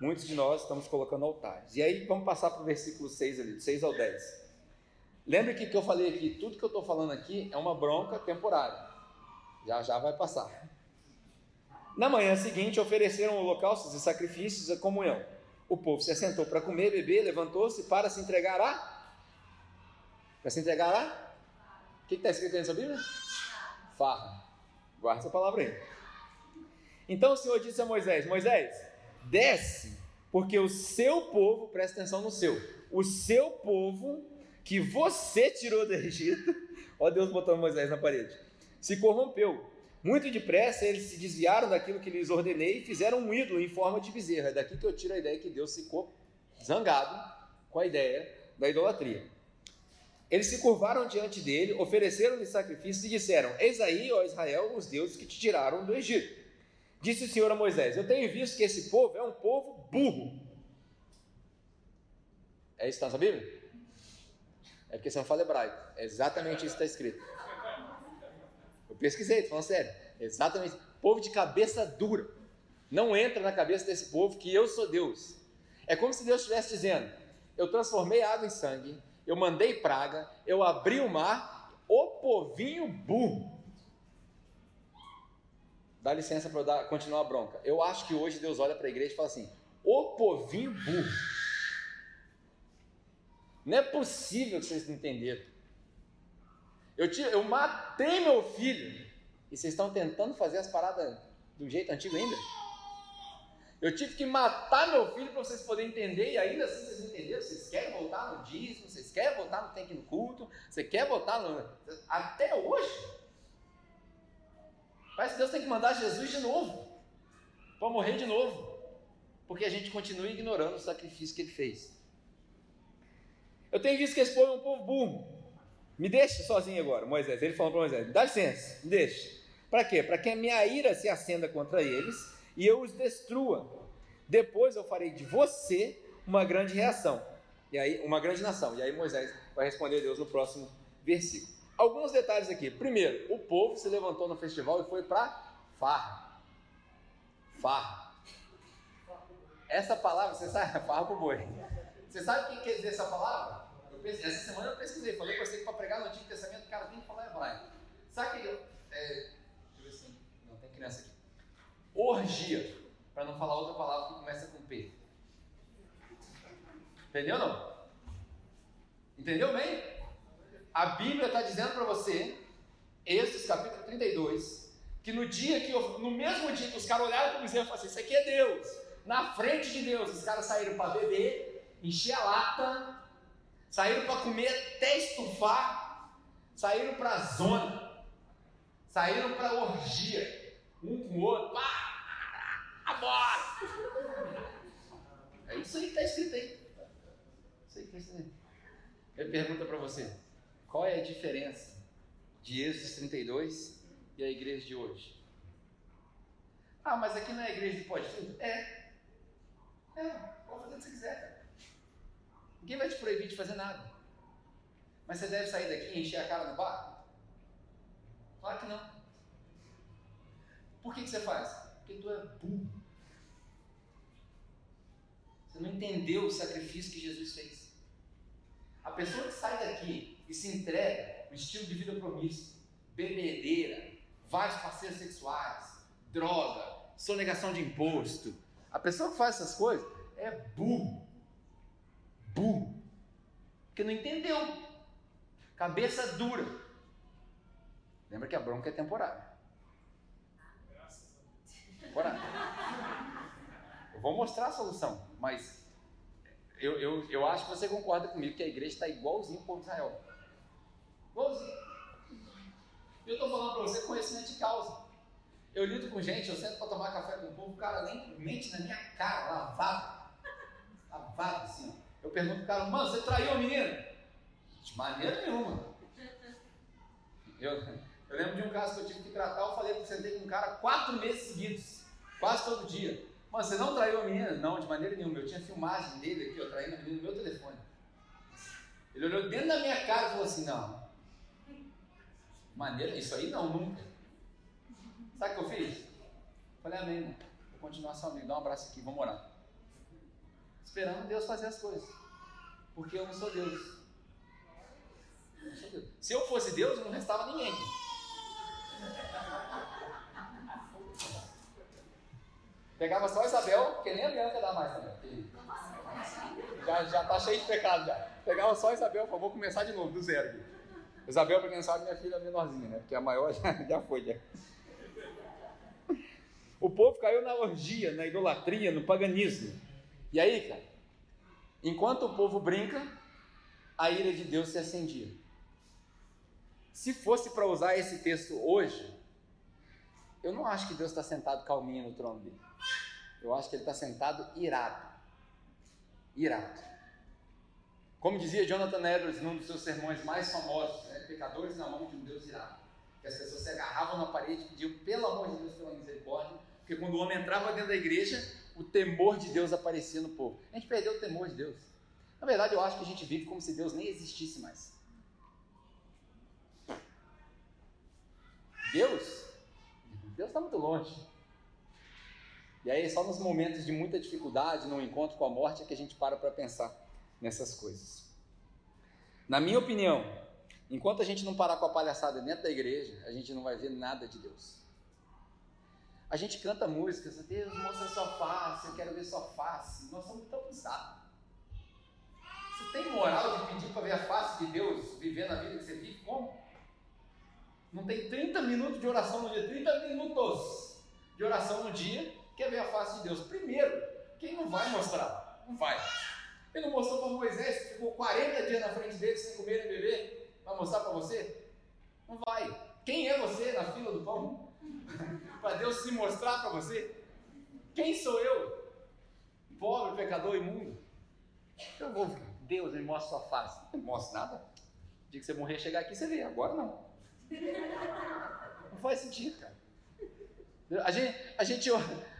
Muitos de nós estamos colocando altares. E aí vamos passar para o versículo 6 ali, do 6 ao 10. Lembre que que eu falei aqui, tudo que eu estou falando aqui é uma bronca temporária. Já já vai passar. Na manhã seguinte ofereceram holocaustos e sacrifícios à comunhão. O povo se assentou para comer, beber, levantou-se para se entregar a. Para se entregar a. O que está escrito aí na sua Bíblia? Farra. Guarda essa palavra aí. Então o Senhor disse a Moisés: Moisés, desce, porque o seu povo, presta atenção no seu, o seu povo que você tirou do Egito, [LAUGHS] ó Deus botando Moisés na parede, se corrompeu Muito depressa eles se desviaram daquilo que lhes ordenei e fizeram um ídolo em forma de bezerra. É daqui que eu tiro a ideia que Deus ficou zangado com a ideia da idolatria. Eles se curvaram diante dele, ofereceram-lhe sacrifícios e disseram: Eis aí, ó Israel, os deuses que te tiraram do Egito. Disse o Senhor a Moisés: Eu tenho visto que esse povo é um povo burro. É isso que está na Bíblia? É porque você não fala hebraico. É exatamente isso que está escrito. Eu pesquisei, estou falando sério. Exatamente. Povo de cabeça dura. Não entra na cabeça desse povo que eu sou Deus. É como se Deus estivesse dizendo: Eu transformei água em sangue, eu mandei praga, eu abri o mar, o povinho burro. Dá licença para eu dar, continuar a bronca. Eu acho que hoje Deus olha para a igreja e fala assim: o povinho burro. Não é possível que vocês não entenderam. Eu, te, eu matei meu filho e vocês estão tentando fazer as paradas do jeito antigo ainda? Eu tive que matar meu filho para vocês poderem entender, e ainda assim vocês entenderam? Vocês querem voltar no dízimo, vocês querem voltar no tem no culto, você quer voltar no. Até hoje? Parece que Deus tem que mandar Jesus de novo, para morrer de novo, porque a gente continua ignorando o sacrifício que ele fez. Eu tenho visto que esse povo é um povo burro. Me deixe sozinho agora, Moisés. Ele falou para Moisés: dá licença, me deixe. Para quê? Para que a minha ira se acenda contra eles e eu os destrua. Depois eu farei de você uma grande reação. E aí, uma grande nação. E aí Moisés vai responder a Deus no próximo versículo. Alguns detalhes aqui. Primeiro, o povo se levantou no festival e foi para farra. Farra. Essa palavra, você sabe? [LAUGHS] Farra pro boi. Você sabe o que quer dizer essa palavra? Essa semana eu pesquisei, falei com você que para pregar no Antigo Testamento, cara tem que falar hebraico. Sabe que eu. É, eu se. Não, tem criança aqui. Orgia, para não falar outra palavra que começa com P. Entendeu não? Entendeu bem? A Bíblia está dizendo para você, Êxodo capítulo 32, que no dia que, no mesmo dia que os caras olharam para o bezerro e falaram assim, isso aqui é Deus, na frente de Deus, os caras saíram para beber, encher a lata, saíram para comer até estufar, saíram para a zona, saíram para orgia, um com o outro, pá, a bola. É isso aí que está escrito aí. Isso aí que está escrito aí. Eu pergunto para você, qual é a diferença de Êxodo 32 e a igreja de hoje? Ah, mas aqui não é a igreja de pode tudo? É. É, pode fazer o que você quiser, cara. Ninguém vai te proibir de fazer nada. Mas você deve sair daqui e encher a cara no bar? Claro que não. Por que, que você faz? Porque tu é burro. Você não entendeu o sacrifício que Jesus fez. A pessoa que sai daqui e se entrega um estilo de vida promíscuo, bebedeira, vários parceiros sexuais, droga, sonegação de imposto. A pessoa que faz essas coisas é burro. Burro. Porque não entendeu. Cabeça dura. Lembra que a bronca é temporária. Temporária. Eu vou mostrar a solução, mas eu, eu, eu acho que você concorda comigo que a igreja está igualzinho o povo de Israel. Igualzinho. Eu estou falando para você conhecimento de causa. Eu lido com gente, eu sento para tomar café com o povo, o cara nem mente na minha cara, lavado. Lavado assim. Eu pergunto pro cara, mano, você traiu a menina? De maneira nenhuma. Eu, eu lembro de um caso que eu tive que tratar, eu falei, eu sentei com um cara quatro meses seguidos, quase todo dia. Mano, você não traiu a menina? Não, de maneira nenhuma. Eu tinha filmagem dele aqui, eu traindo a menina no meu telefone. Ele olhou dentro da minha cara e falou assim, não. Maneira, isso aí não, nunca. Sabe o que eu fiz? Falei, amém, mano. Vou continuar seu amigo, dá um abraço aqui, vamos orar. Esperando Deus fazer as coisas. Porque eu não sou Deus. Se eu fosse Deus, não restava ninguém. Pegava só Isabel, que nem a Bianca dá mais também. Já, já tá cheio de pecado já. Pegava só Isabel, por favor, começar de novo, do zero. Isabel, para quem sabe, minha filha é menorzinha, né? Porque a maior [LAUGHS] já, já foi. Já. O povo caiu na orgia, na idolatria, no paganismo. E aí, cara, enquanto o povo brinca, a ira de Deus se acendia. Se fosse para usar esse texto hoje, Eu não acho que Deus está sentado calminho no trono dele. Eu acho que ele está sentado irado. Irado. Como dizia Jonathan Edwards num dos seus sermões mais famosos, né? pecadores na mão de um Deus irado. Que as pessoas se agarravam na parede e pediam, pelo amor de Deus, pela misericórdia, porque quando o homem entrava dentro da igreja, o temor de Deus aparecia no povo. A gente perdeu o temor de Deus. Na verdade, eu acho que a gente vive como se Deus nem existisse mais. Deus, Deus está muito longe. E aí, só nos momentos de muita dificuldade, no encontro com a morte, é que a gente para para pensar nessas coisas. Na minha opinião, enquanto a gente não parar com a palhaçada dentro da igreja, a gente não vai ver nada de Deus. A gente canta músicas, Deus mostra sua face, eu quero ver sua face. Nós somos tão cansados. Você tem moral de pedir para ver a face de Deus, viver na vida que você vive? Como? Não tem 30 minutos de oração no dia, 30 minutos de oração no dia, quer ver a face de Deus. Primeiro, quem não vai mostrar? Não vai. Ele não mostrou para Moisés, que ficou 40 dias na frente dele sem comer nem beber? Vai mostrar para você? Não vai. Quem é você na fila do pão? [LAUGHS] para Deus se mostrar para você? Quem sou eu? Pobre, pecador, imundo. Eu vou, Deus me mostra sua face. Não mostra nada. O dia que você morrer, chegar aqui, você vê. Agora não. Não faz sentido, cara. A gente, a gente,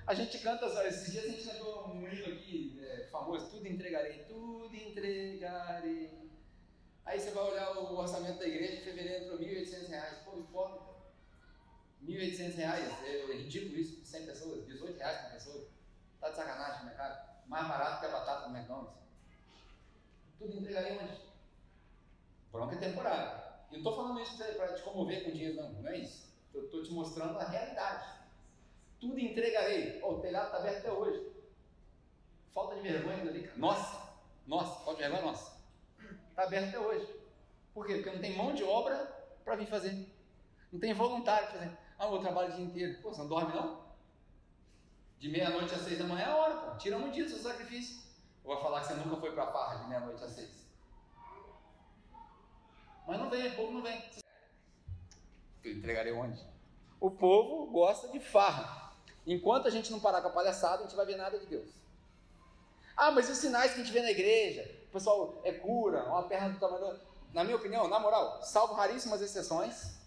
a gente canta, esses dias a gente cantou um hino aqui é, famoso, tudo entregarei, tudo entregarei. Aí você vai olhar o orçamento da igreja, em fevereiro entrou 1.800 reais. Pô, pobre, 1.800 reais, é, é ridículo isso, 100 pessoas, 18 reais por pessoa. Tá de sacanagem, né, cara? Mais barato que a batata do McDonald's. Tudo entregarei onde? Bronca é temporária. E não estou falando isso para te comover com dinheiro, não, não é isso. Estou te mostrando a realidade. Tudo entregarei. Oh, o telhado está aberto até hoje. Falta de vergonha ali, cara. Nossa, nossa, falta de vergonha nossa. Está aberto até hoje. Por quê? Porque não tem mão de obra para vir fazer. Não tem voluntário para fazer. Ah, eu trabalho o dia inteiro. Pô, você não dorme não? De meia-noite às seis da manhã é a hora, pô. Tira um dia do seu sacrifício. Eu vou falar que você nunca foi para a farra de meia-noite às seis. Mas não vem, o povo não vem. Eu entregarei onde? O povo gosta de farra. Enquanto a gente não parar com a palhaçada, a gente vai ver nada de Deus. Ah, mas os sinais que a gente vê na igreja, o pessoal é cura, uma perna do tamanho. Na minha opinião, na moral, salvo raríssimas exceções,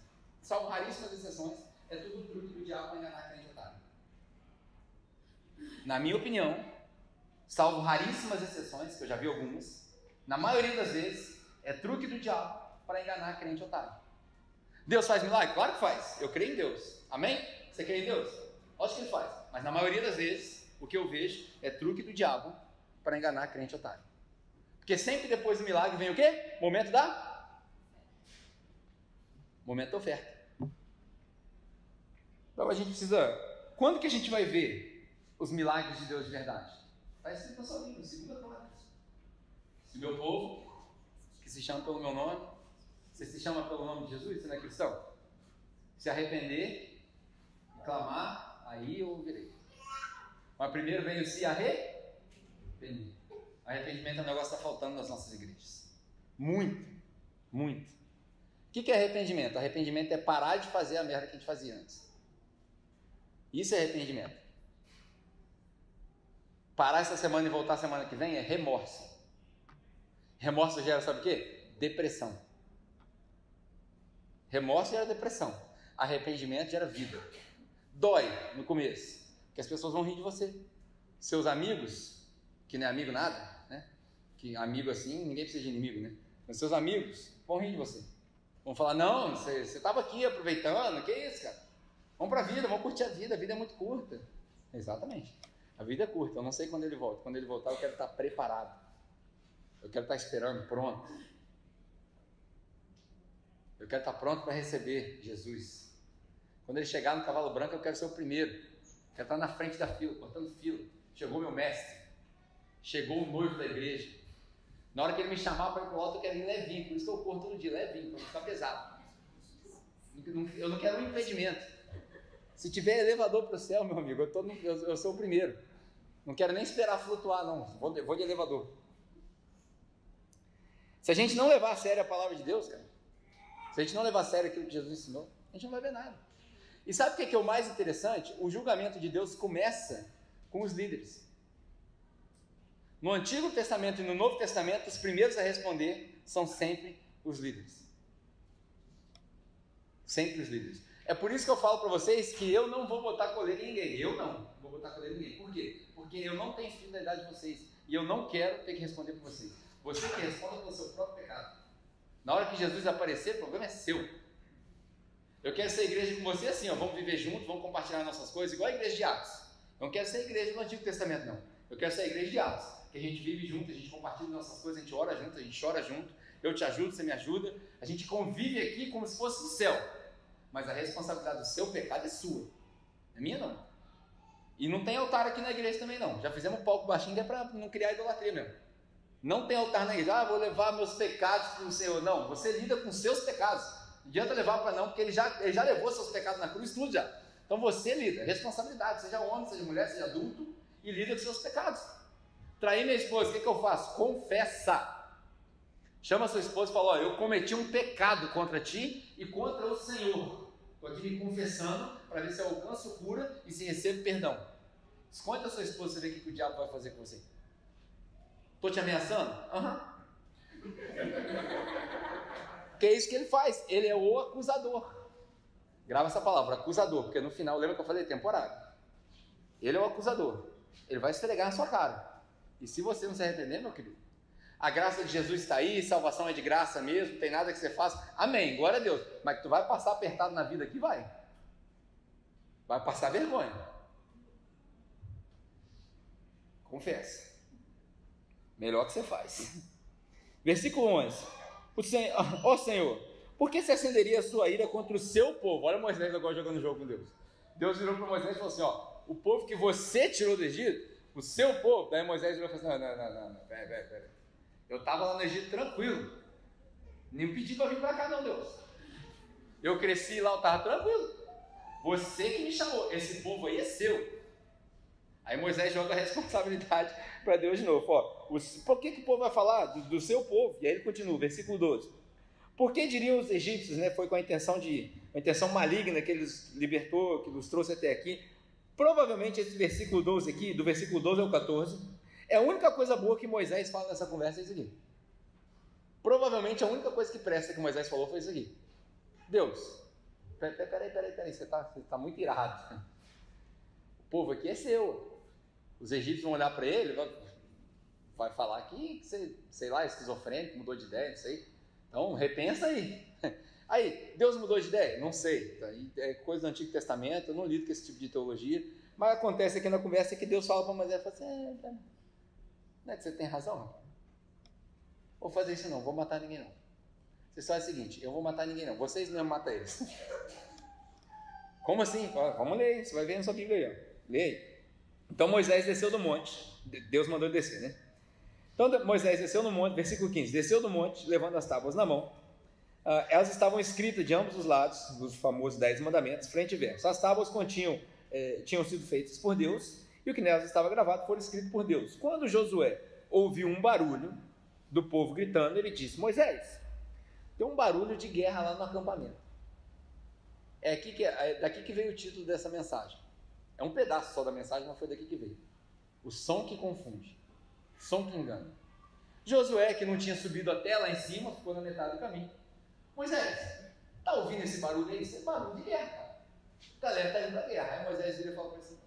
salvo raríssimas exceções, é tudo truque do diabo para enganar crente otário. Na minha opinião, salvo raríssimas exceções, que eu já vi algumas, na maioria das vezes, é truque do diabo para enganar crente otário. Deus faz milagre? Claro que faz. Eu creio em Deus. Amém? Você crê em Deus? Lógico que ele faz. Mas na maioria das vezes, o que eu vejo é truque do diabo para enganar crente otário. Porque sempre depois do milagre vem o quê? Momento da? Momento da oferta. Então a gente precisa. Quando que a gente vai ver os milagres de Deus de verdade? Está escrito na sua Bíblia, segunda Crônicas. Se meu povo, que se chama pelo meu nome, você se chama pelo nome de Jesus? Você não é cristão? Se arrepender e clamar, aí eu ouvirei. Mas primeiro vem o se arrepender. Arrependimento é um negócio que está faltando nas nossas igrejas. Muito, muito. O que é arrependimento? Arrependimento é parar de fazer a merda que a gente fazia antes. Isso é arrependimento. Parar essa semana e voltar semana que vem é remorso. Remorso gera, sabe o quê? Depressão. Remorso gera depressão. Arrependimento gera vida. Dói no começo, que as pessoas vão rir de você. Seus amigos, que não é amigo nada, né? Que amigo assim, ninguém precisa de inimigo, né? Mas seus amigos vão rir de você. Vão falar: não, você estava aqui aproveitando, que isso, cara? Vamos para a vida, vamos curtir a vida, a vida é muito curta. Exatamente. A vida é curta, eu não sei quando ele volta. Quando ele voltar, eu quero estar preparado. Eu quero estar esperando, pronto. Eu quero estar pronto para receber Jesus. Quando ele chegar no cavalo branco, eu quero ser o primeiro. Eu quero estar na frente da fila, cortando fila. Chegou meu mestre. Chegou o noivo da igreja. Na hora que ele me chamar para ir para o alto, eu quero ir levinho. Por isso que eu corro todo dia, levinho, para não ficar pesado. Eu não quero um impedimento. Se tiver elevador para o céu, meu amigo, eu, no, eu, eu, sou o primeiro. Não quero nem esperar flutuar, não. Vou de, vou de elevador. Se a gente não levar a sério a palavra de Deus, cara, se a gente não levar a sério aquilo que Jesus ensinou, a gente não vai ver nada. E sabe o que é, que é o mais interessante? O julgamento de Deus começa com os líderes. No Antigo Testamento e no Novo Testamento, os primeiros a responder são sempre os líderes. Sempre os líderes. É por isso que eu falo para vocês que eu não vou botar coleira em ninguém. Eu não vou botar coleira em ninguém. Por quê? Porque eu não tenho filho da idade de vocês. E eu não quero ter que responder por vocês. Você que responda pelo seu próprio pecado. Na hora que Jesus aparecer, o problema é seu. Eu quero ser igreja com você assim, ó, vamos viver juntos, vamos compartilhar nossas coisas, igual a igreja de Atos. Eu não quero ser igreja do Antigo Testamento, não. Eu quero ser igreja de Atos, que a gente vive junto, a gente compartilha nossas coisas, a gente ora junto, a gente chora junto, eu te ajudo, você me ajuda. A gente convive aqui como se fosse o céu. Mas a responsabilidade do seu pecado é sua. É minha não. E não tem altar aqui na igreja também não. Já fizemos um palco baixinho que é para não criar idolatria mesmo. Não tem altar na igreja. Ah, vou levar meus pecados para o Senhor. Não, você lida com seus pecados. Não adianta levar para não, porque ele já, ele já levou seus pecados na cruz, tudo já. Então você lida, responsabilidade, seja homem, seja mulher, seja adulto, e lida com seus pecados. Trair minha esposa, o que, que eu faço? Confessa. Chama sua esposa e fala: Ó, eu cometi um pecado contra ti e contra o Senhor. Estou aqui me confessando para ver se eu alcanço cura e se recebo perdão. Esconde a sua esposa e ver o que o diabo vai fazer com você. Estou te ameaçando? Aham. Uhum. que é isso que ele faz. Ele é o acusador. Grava essa palavra, acusador, porque no final, lembra que eu falei temporário? Ele é o acusador. Ele vai esfregar na sua cara. E se você não se arrepender, meu querido, a graça de Jesus está aí, salvação é de graça mesmo, não tem nada que você faça. Amém, glória a Deus. Mas tu vai passar apertado na vida aqui? Vai. Vai passar vergonha. Confessa. Melhor que você faz. Versículo 11. O Senhor, ó Senhor, por que se acenderia a sua ira contra o seu povo? Olha Moisés agora jogando jogo com Deus. Deus virou para Moisés e falou assim: ó, o povo que você tirou do Egito, o seu povo. Daí Moisés virou e falou assim: não, não, não, não, pera, pera, pera. Eu estava lá no Egito tranquilo. Nem pedi para vir para cá, não, Deus. Eu cresci lá, eu estava tranquilo. Você que me chamou. Esse povo aí é seu. Aí Moisés joga a [LAUGHS] responsabilidade para Deus de novo. Ó, por que, que o povo vai falar do, do, seu povo? E aí ele continua, versículo 12. Por que diriam os egípcios, né? Foi com a intenção de, a intenção maligna que eles libertou, que nos trouxe até aqui. Provavelmente esse versículo 12 aqui, do versículo 12 ao 14, é a única coisa boa que Moisés fala nessa conversa é isso aqui. Provavelmente a única coisa que presta que Moisés falou foi isso aqui. Deus, peraí, peraí, peraí, você está tá muito irado. O povo aqui é seu. Os egípcios vão olhar para ele, vai, falar que você, sei lá, esquizofrênico, mudou de ideia, não sei. Então, repensa aí. [LAUGHS] Aí, Deus mudou de ideia? Não sei. Tá é coisa do Antigo Testamento, eu não lido com esse tipo de teologia. Mas acontece aqui na conversa que Deus fala para Moisés, fala assim, é, tá não é que você tem razão? Vou fazer isso não, vou matar ninguém não. Você só é o seguinte, eu vou matar ninguém não, vocês não matam eles. [LAUGHS] Como assim? Vamos ler, você vai ver na sua Bíblia aí. Lê aí. Então Moisés desceu do monte, Deus mandou ele descer, né? Então Moisés desceu no monte, versículo 15, desceu do monte, levando as tábuas na mão. Uh, elas estavam escritas de ambos os lados, dos famosos Dez Mandamentos, frente e verso. As tábuas continham, eh, tinham sido feitas por Deus e o que nelas estava gravado foi escrito por Deus. Quando Josué ouviu um barulho do povo gritando, ele disse: Moisés, tem um barulho de guerra lá no acampamento. É, aqui que, é daqui que veio o título dessa mensagem. É um pedaço só da mensagem, mas foi daqui que veio. O som que confunde, o som que engana. Josué, que não tinha subido até lá em cima, ficou na metade do caminho. Moisés, tá ouvindo esse barulho aí? Isso é barulho de guerra, cara. A galera tá indo pra guerra. Aí Moisés vira e fala para ele assim,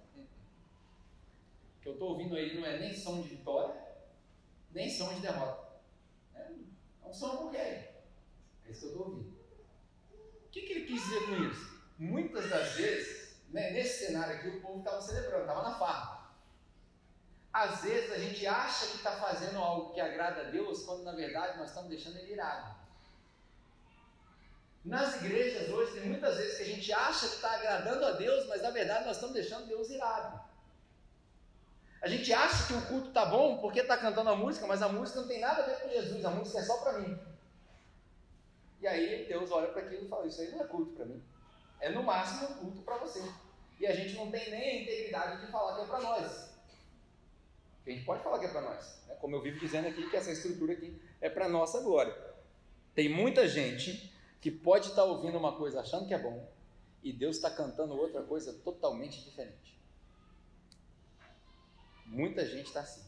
que eu estou ouvindo aí não é nem som de vitória, nem som de derrota. É, é um som qualquer. É isso que eu estou ouvindo. O que, que ele quis dizer com isso? Muitas das vezes, né, nesse cenário aqui, o povo estava celebrando, estava na farra. Às vezes a gente acha que está fazendo algo que agrada a Deus, quando na verdade nós estamos deixando ele irado. Nas igrejas hoje tem muitas vezes que a gente acha que está agradando a Deus, mas na verdade nós estamos deixando Deus irado. A gente acha que o culto está bom porque está cantando a música, mas a música não tem nada a ver com Jesus, a música é só para mim. E aí Deus olha para aquilo e fala: Isso aí não é culto para mim. É no máximo um culto para você. E a gente não tem nem a integridade de falar que é para nós. A gente pode falar que é para nós. Né? Como eu vivo dizendo aqui, que essa estrutura aqui é para nossa glória. Tem muita gente que pode estar tá ouvindo uma coisa achando que é bom, e Deus está cantando outra coisa totalmente diferente. Muita gente está assim.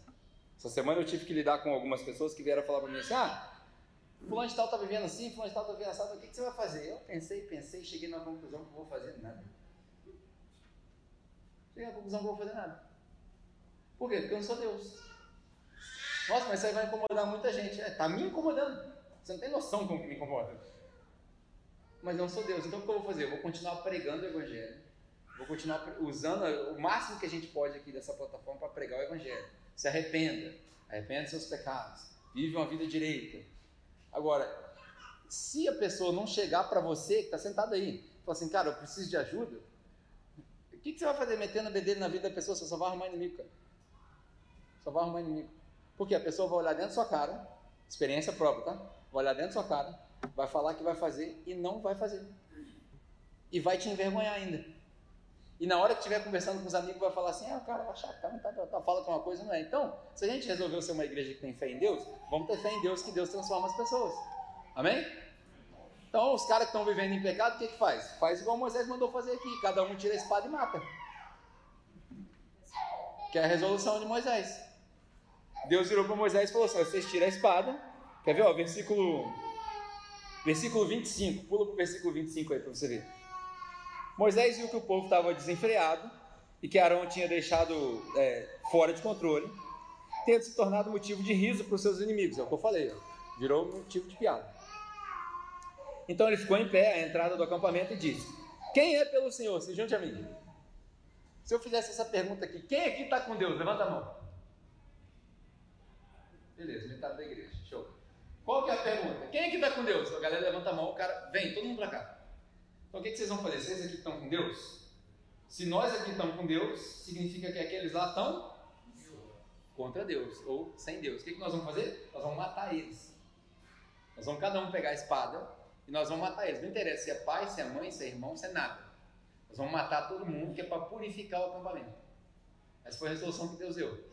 Essa semana eu tive que lidar com algumas pessoas que vieram falar para mim assim: ah, fulano de tal está vivendo assim, fulano de tal está vivendo assim, o que, que você vai fazer? Eu pensei, pensei, cheguei na conclusão que não vou fazer nada. Cheguei na conclusão que não vou fazer nada. Por quê? Porque eu não sou Deus. Nossa, mas isso aí vai incomodar muita gente. É, tá me incomodando. Você não tem noção como me incomoda. Mas não sou Deus. Então o que eu vou fazer? Eu vou continuar pregando o Evangelho. Vou continuar usando o máximo que a gente pode aqui dessa plataforma para pregar o Evangelho. Se arrependa. Arrependa dos seus pecados. Vive uma vida direita. Agora, se a pessoa não chegar para você, que está sentado aí, falar assim, cara, eu preciso de ajuda, o que, que você vai fazer metendo a bedelho na vida da pessoa? Você só vai arrumar inimigo, cara. Só vai arrumar inimigo. Porque a pessoa vai olhar dentro da sua cara, experiência própria, tá? Vai olhar dentro da sua cara, vai falar que vai fazer e não vai fazer. E vai te envergonhar ainda. E na hora que estiver conversando com os amigos, vai falar assim: ah, o cara vai achar tá, tá, tá, fala que uma coisa não é. Então, se a gente resolveu ser uma igreja que tem fé em Deus, vamos ter fé em Deus que Deus transforma as pessoas. Amém? Então, os caras que estão vivendo em pecado, o que, que faz? Faz igual Moisés mandou fazer aqui: cada um tira a espada e mata. Que é a resolução de Moisés. Deus virou para Moisés e falou assim: vocês tiram a espada. Quer ver? Ó, versículo, versículo 25. Pula para o versículo 25 aí para você ver. Moisés viu que o povo estava desenfreado e que Arão tinha deixado é, fora de controle, tendo se tornado motivo de riso para os seus inimigos. É o que eu falei, ó. virou motivo de piada. Então ele ficou em pé à entrada do acampamento e disse: Quem é pelo Senhor? Se junte a mim. Se eu fizesse essa pergunta aqui, quem aqui está com Deus? Levanta a mão. Beleza, metade da igreja. Show. Qual que é a pergunta? Quem aqui está com Deus? A galera levanta a mão, o cara vem, todo mundo para cá. Então o que, que vocês vão fazer? Vocês aqui estão com Deus? Se nós aqui estamos com Deus, significa que aqueles lá estão contra Deus ou sem Deus. O que, que nós vamos fazer? Nós vamos matar eles. Nós vamos cada um pegar a espada e nós vamos matar eles. Não interessa se é pai, se é mãe, se é irmão, se é nada. Nós vamos matar todo mundo que é para purificar o acampamento. Essa foi a resolução que Deus deu.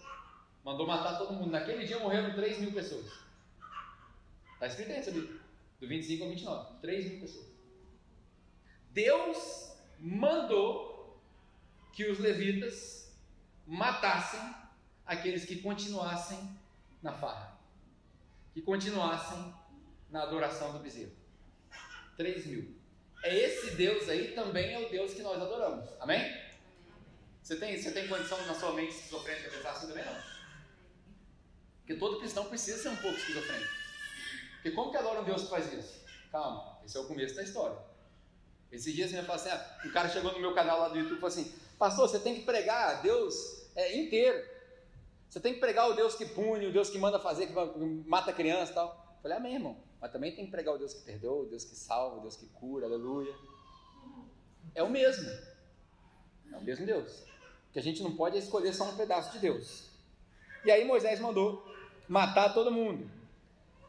Mandou matar todo mundo. Naquele dia morreram 3 mil pessoas. Está escrito aí, sabia? Do 25 ao 29. 3 mil pessoas. Deus mandou que os levitas matassem aqueles que continuassem na farra, que continuassem na adoração do bezerro. 3 mil. É esse Deus aí também é o Deus que nós adoramos. Amém? Você tem, você tem condição na sua mente esquizofrênica pensar assim também não? Porque todo cristão precisa ser um pouco esquizofrênico. Porque como que adora um Deus que faz isso? Calma, esse é o começo da história. Esses dias você me fala assim, ah, um cara chegou no meu canal lá do YouTube e falou assim, pastor, você tem que pregar Deus é, inteiro. Você tem que pregar o Deus que pune, o Deus que manda fazer, que mata criança e tal. Eu falei, amém, irmão. Mas também tem que pregar o Deus que perdoa, o Deus que salva, o Deus que cura, aleluia. É o mesmo. É o mesmo Deus. Que a gente não pode escolher só um pedaço de Deus. E aí Moisés mandou matar todo mundo.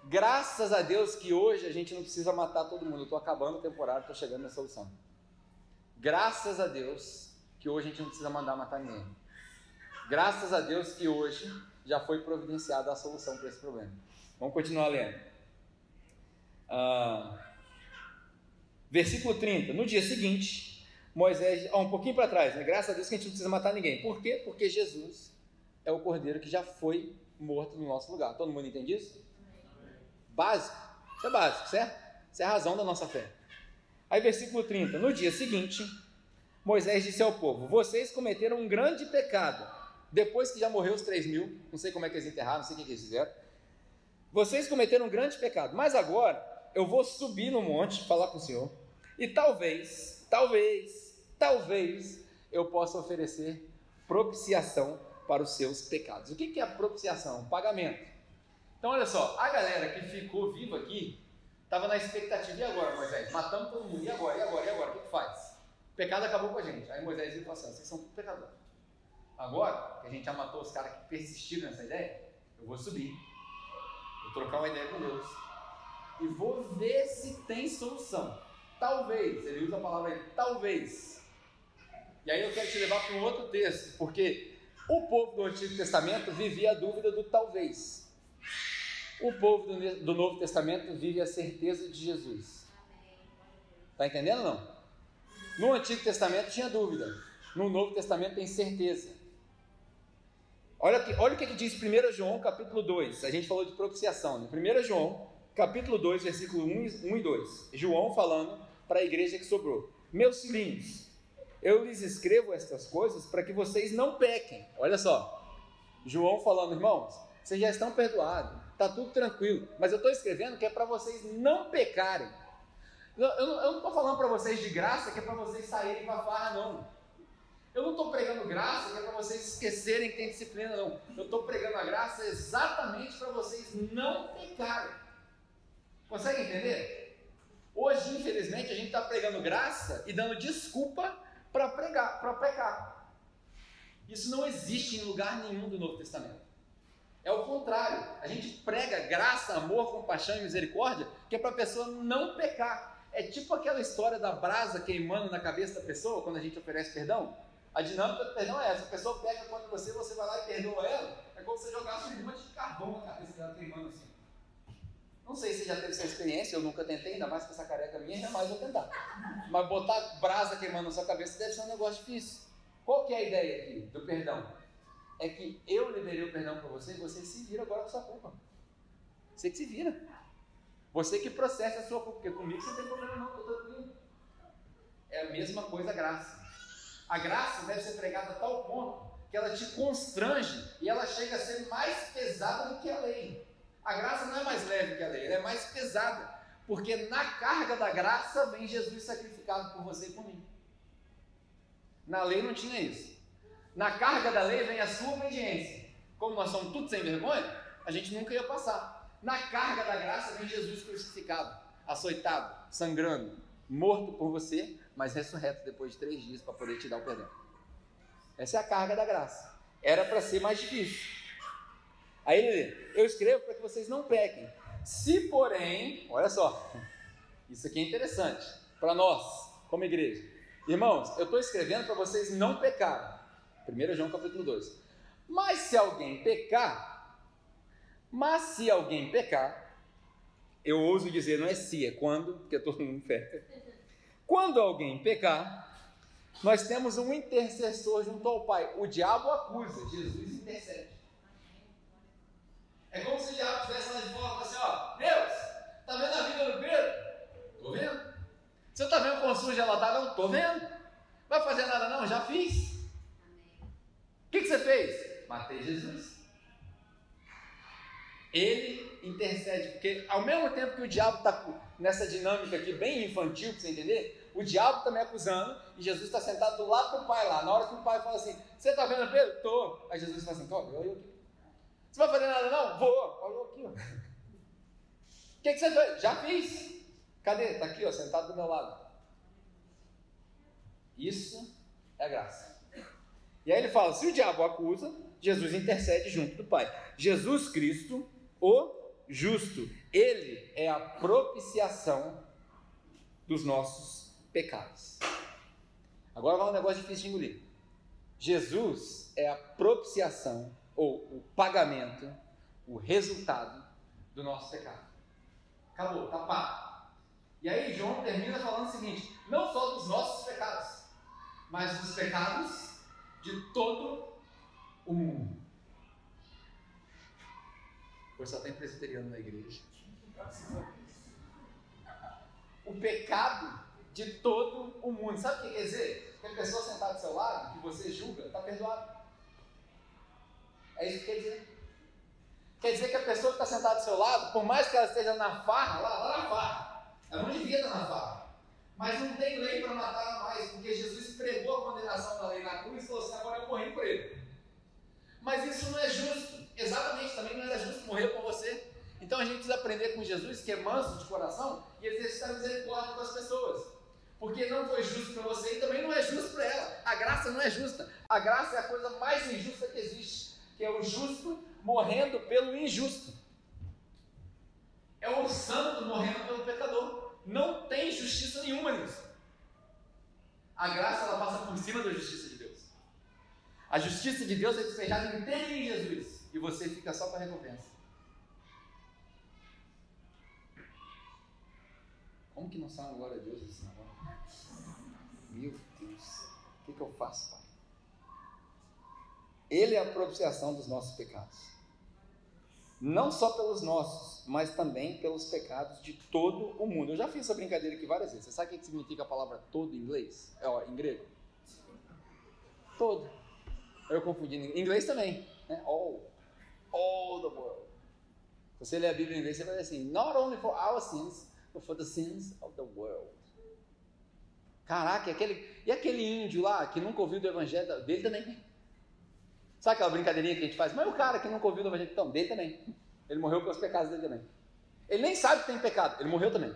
Graças a Deus que hoje a gente não precisa matar todo mundo. Eu estou acabando a temporada, estou chegando na solução. Graças a Deus que hoje a gente não precisa mandar matar ninguém. Graças a Deus que hoje já foi providenciada a solução para esse problema. Vamos continuar lendo. Ah, versículo 30. No dia seguinte, Moisés, ó, um pouquinho para trás, né? graças a Deus que a gente não precisa matar ninguém. Por quê? Porque Jesus é o cordeiro que já foi morto no nosso lugar. Todo mundo entende isso? Básico. Isso é básico, certo? Isso é a razão da nossa fé. Aí, versículo 30. No dia seguinte, Moisés disse ao povo: Vocês cometeram um grande pecado. Depois que já morreu os 3 mil, não sei como é que eles enterraram, não sei o que eles fizeram. Vocês cometeram um grande pecado. Mas agora eu vou subir no monte, falar com o Senhor, e talvez, talvez, talvez eu possa oferecer propiciação para os seus pecados. O que é a propiciação? pagamento. Então, olha só, a galera que ficou viva aqui estava na expectativa, e agora, Moisés? Matamos todo mundo, e agora, e agora, e agora? O que, faz? O pecado acabou com a gente. Aí Moisés falou assim: vocês são tudo pecadores. Agora, que a gente já matou os caras que persistiram nessa ideia, eu vou subir, vou trocar uma ideia com Deus e vou ver se tem solução. Talvez, ele usa a palavra aí, talvez. E aí eu quero te levar para um outro texto, porque o povo do Antigo Testamento vivia a dúvida do talvez. O povo do, Novo Testamento vive a certeza de Jesus. Está entendendo ou não? No Antigo Testamento tinha dúvida, no Novo Testamento tem certeza. Olha, aqui, olha o que, que diz 1 João capítulo 2. A gente falou de propiciação. Né? 1 João capítulo 2, versículo 1 e 2. João falando para a igreja que sobrou. Meus filhinhos, eu lhes escrevo estas coisas para que vocês não pequem. Olha só. João falando, irmãos, vocês já estão perdoados, está tudo tranquilo, mas eu estou escrevendo que é para vocês não pecarem. Eu não estou falando para vocês de graça que é para vocês saírem para farra, não. Eu não estou pregando graça que é para vocês esquecerem que tem disciplina, não. Eu estou pregando a graça exatamente para vocês não pecarem. Consegue entender? Hoje, infelizmente, a gente está pregando graça e dando desculpa para pregar, para pecar. Isso não existe em lugar nenhum do Novo Testamento. É o contrário. A gente prega graça, amor, compaixão e misericórdia, que é para a pessoa não pecar. É tipo aquela história da brasa queimando na cabeça da pessoa quando a gente oferece perdão. A dinâmica do perdão é essa: a pessoa pega contra você, você vai lá e perdoa ela. É como se você jogasse um monte de carvão na cabeça dela queimando assim. Não sei se já teve essa experiência, eu nunca tentei, ainda mais com essa careca minha, jamais vou tentar. Mas botar brasa queimando na sua cabeça deve ser um negócio difícil. Qual que é a ideia aqui do perdão? É que eu liberei o perdão para você e você se vira agora com sua culpa. Você que se vira. Você que processa a sua culpa, porque comigo você não tem problema não, estou tranquilo. É a mesma coisa a graça. A graça deve ser pregada a tal ponto que ela te constrange e ela chega a ser mais pesada do que a lei. A graça não é mais leve que a lei, ela é mais pesada, porque na carga da graça vem Jesus sacrificado por você e por mim. Na lei não tinha isso. Na carga da lei vem a sua obediência. Como nós somos tudo sem vergonha, a gente nunca ia passar. Na carga da graça vem Jesus crucificado, açoitado, sangrando, morto por você, mas ressurreto depois de três dias para poder te dar o perdão. Essa é a carga da graça. Era para ser mais difícil. Aí ele lê: Eu escrevo para que vocês não pequem. Se, porém, olha só, isso aqui é interessante para nós, como igreja. Irmãos, eu estou escrevendo para vocês não pecarem. 1 João capítulo 2. Mas se alguém pecar, mas se alguém pecar, eu ouso dizer, não é se, é quando, porque todo mundo peca. Quando alguém pecar, nós temos um intercessor junto ao Pai. O diabo acusa, Jesus intercede. É como se o diabo estivesse lá de fora e assim: ó, Deus, tá vendo a vida do Pedro? Tô vendo. Você tá vendo como suja ela tá? Não, tô vendo. Vai fazer nada não? Já fiz. Que, que você fez? Matei Jesus ele intercede, porque ao mesmo tempo que o diabo está nessa dinâmica aqui bem infantil, para você entender, o diabo também acusando e Jesus está sentado do lado do pai lá. Na hora que o pai fala assim: Você está vendo Pedro? Tô. Aí Jesus fala assim: Tô, eu aqui. Você vai fazer nada não? Vou. Olha eu aqui. O [LAUGHS] que, que você fez? Já fiz. Cadê? Está aqui, ó, sentado do meu lado. Isso é graça. E aí ele fala: se o diabo acusa, Jesus intercede junto do Pai. Jesus Cristo o justo. Ele é a propiciação dos nossos pecados. Agora vai um negócio difícil de engolir. Jesus é a propiciação, ou o pagamento, o resultado do nosso pecado. Acabou, tá pago. E aí João termina falando o seguinte: não só dos nossos pecados, mas dos pecados de todo o mundo. Hoje só tem presbiteriano na igreja. O pecado de todo o mundo. Sabe o que quer dizer? Que a pessoa sentada do seu lado, que você julga, está perdoado. É isso que quer dizer. Quer dizer que a pessoa que está sentada do seu lado, por mais que ela esteja na farra, lá, lá na farra, ela não devia estar na farra. Mas não tem lei para matar mais, porque Jesus pregou a condenação da lei na cruz e falou assim: agora eu morri por ele. Mas isso não é justo. Exatamente, também não era justo morrer por você. Então a gente precisa aprender com Jesus, que é manso de coração, e exercitar misericórdia com as pessoas. Porque não foi justo para você e também não é justo para ela. A graça não é justa. A graça é a coisa mais injusta que existe, que é o justo morrendo pelo injusto. É o santo morrendo pelo pecador. Não tem justiça nenhuma nisso. A graça ela passa por cima da justiça de Deus. A justiça de Deus é despejada inteira em Jesus e você fica só com a recompensa. Como que não sai uma glória a Deus esse negócio? Meu Deus, o que, que eu faço, Pai? Ele é a propiciação dos nossos pecados. Não só pelos nossos, mas também pelos pecados de todo o mundo. Eu já fiz essa brincadeira aqui várias vezes. Você sabe o que significa a palavra todo em inglês? É, ó, em grego? Todo. Eu confundi em inglês também. Né? All. All the world. Se você ler a Bíblia em inglês, você vai dizer assim: Not only for our sins, but for the sins of the world. Caraca, aquele, e aquele índio lá que nunca ouviu do evangelho dele também? Sabe aquela brincadeirinha que a gente faz? Mas o cara que nunca ouviu do evangelho, então, dele também. Ele morreu pelos pecados dele também. Ele nem sabe que tem pecado, ele morreu também.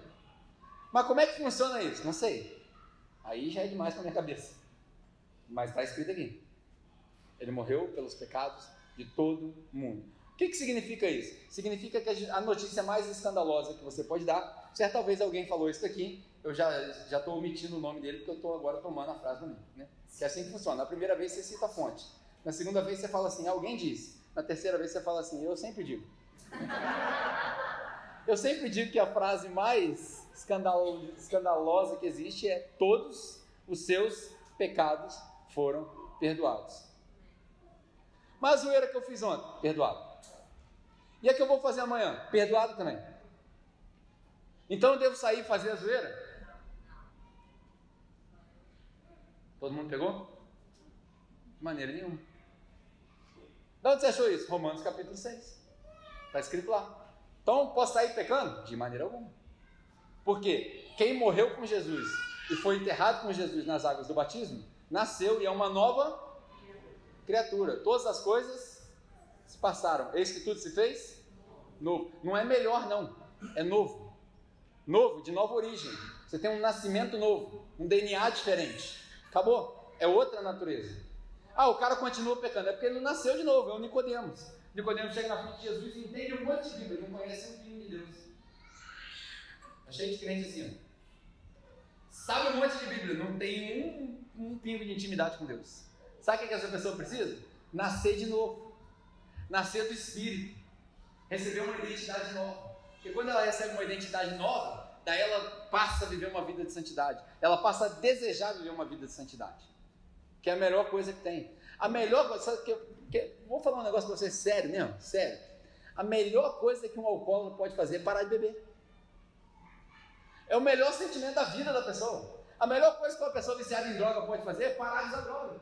Mas como é que funciona isso? Não sei. Aí já é demais para minha cabeça. Mas está escrito aqui. Ele morreu pelos pecados de todo mundo. O que, que significa isso? Significa que a notícia mais escandalosa que você pode dar, certa vez alguém falou isso aqui, eu já estou omitindo o nome dele porque eu estou agora tomando a frase do mim. Né? Que é assim que funciona. Na primeira vez você cita a fonte. Na segunda vez você fala assim, alguém disse. Na terceira vez você fala assim, eu sempre digo. [LAUGHS] eu sempre digo que a frase mais escandalosa que existe é todos os seus pecados foram perdoados. Mas a zoeira que eu fiz ontem, perdoado. E a que eu vou fazer amanhã, perdoado também. Então eu devo sair e fazer a zoeira? Todo mundo pegou? De maneira nenhuma. De onde você achou isso? Romanos capítulo 6. Está escrito lá. Então posso sair pecando? De maneira alguma. Porque quem morreu com Jesus e foi enterrado com Jesus nas águas do batismo, nasceu e é uma nova criatura. Todas as coisas se passaram. Eis que tudo se fez novo. Não é melhor, não. É novo. Novo, de nova origem. Você tem um nascimento novo, um DNA diferente. Acabou. É outra natureza. Ah, o cara continua pecando. É porque ele não nasceu de novo, é o Nicodemos. Nicodemos chega na frente de Jesus e entende um monte de Bíblia, não conhece um pingo de Deus. Achei de crente assim. Sabe um monte de Bíblia, não tem um, um pingo de intimidade com Deus. Sabe o que essa pessoa precisa? Nascer de novo. Nascer do Espírito. Receber uma identidade nova. Porque quando ela recebe uma identidade nova, daí ela passa a viver uma vida de santidade. Ela passa a desejar viver uma vida de santidade. Que é a melhor coisa que tem. A melhor coisa, que, que, vou falar um negócio para você sério mesmo, sério. A melhor coisa que um alcoólatra pode fazer é parar de beber. É o melhor sentimento da vida da pessoa. A melhor coisa que uma pessoa viciada em droga pode fazer é parar de usar droga.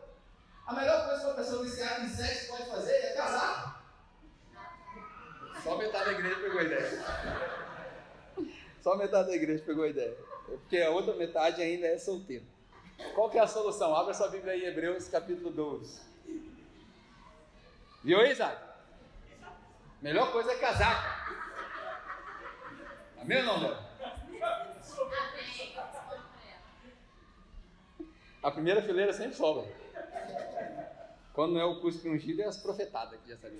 A melhor coisa que uma pessoa viciada em sexo pode fazer é casar. Só metade da igreja pegou a ideia. Só metade da igreja pegou a ideia. Porque a outra metade ainda é solteiro. Qual que é a solução? Abra sua Bíblia aí, Hebreus capítulo 12. Viu aí, Isaac? Melhor coisa é casar. Amém ou não, Débora? A primeira fileira sempre sobra. Quando não é o cuspe ungido, é as profetadas que já sabia.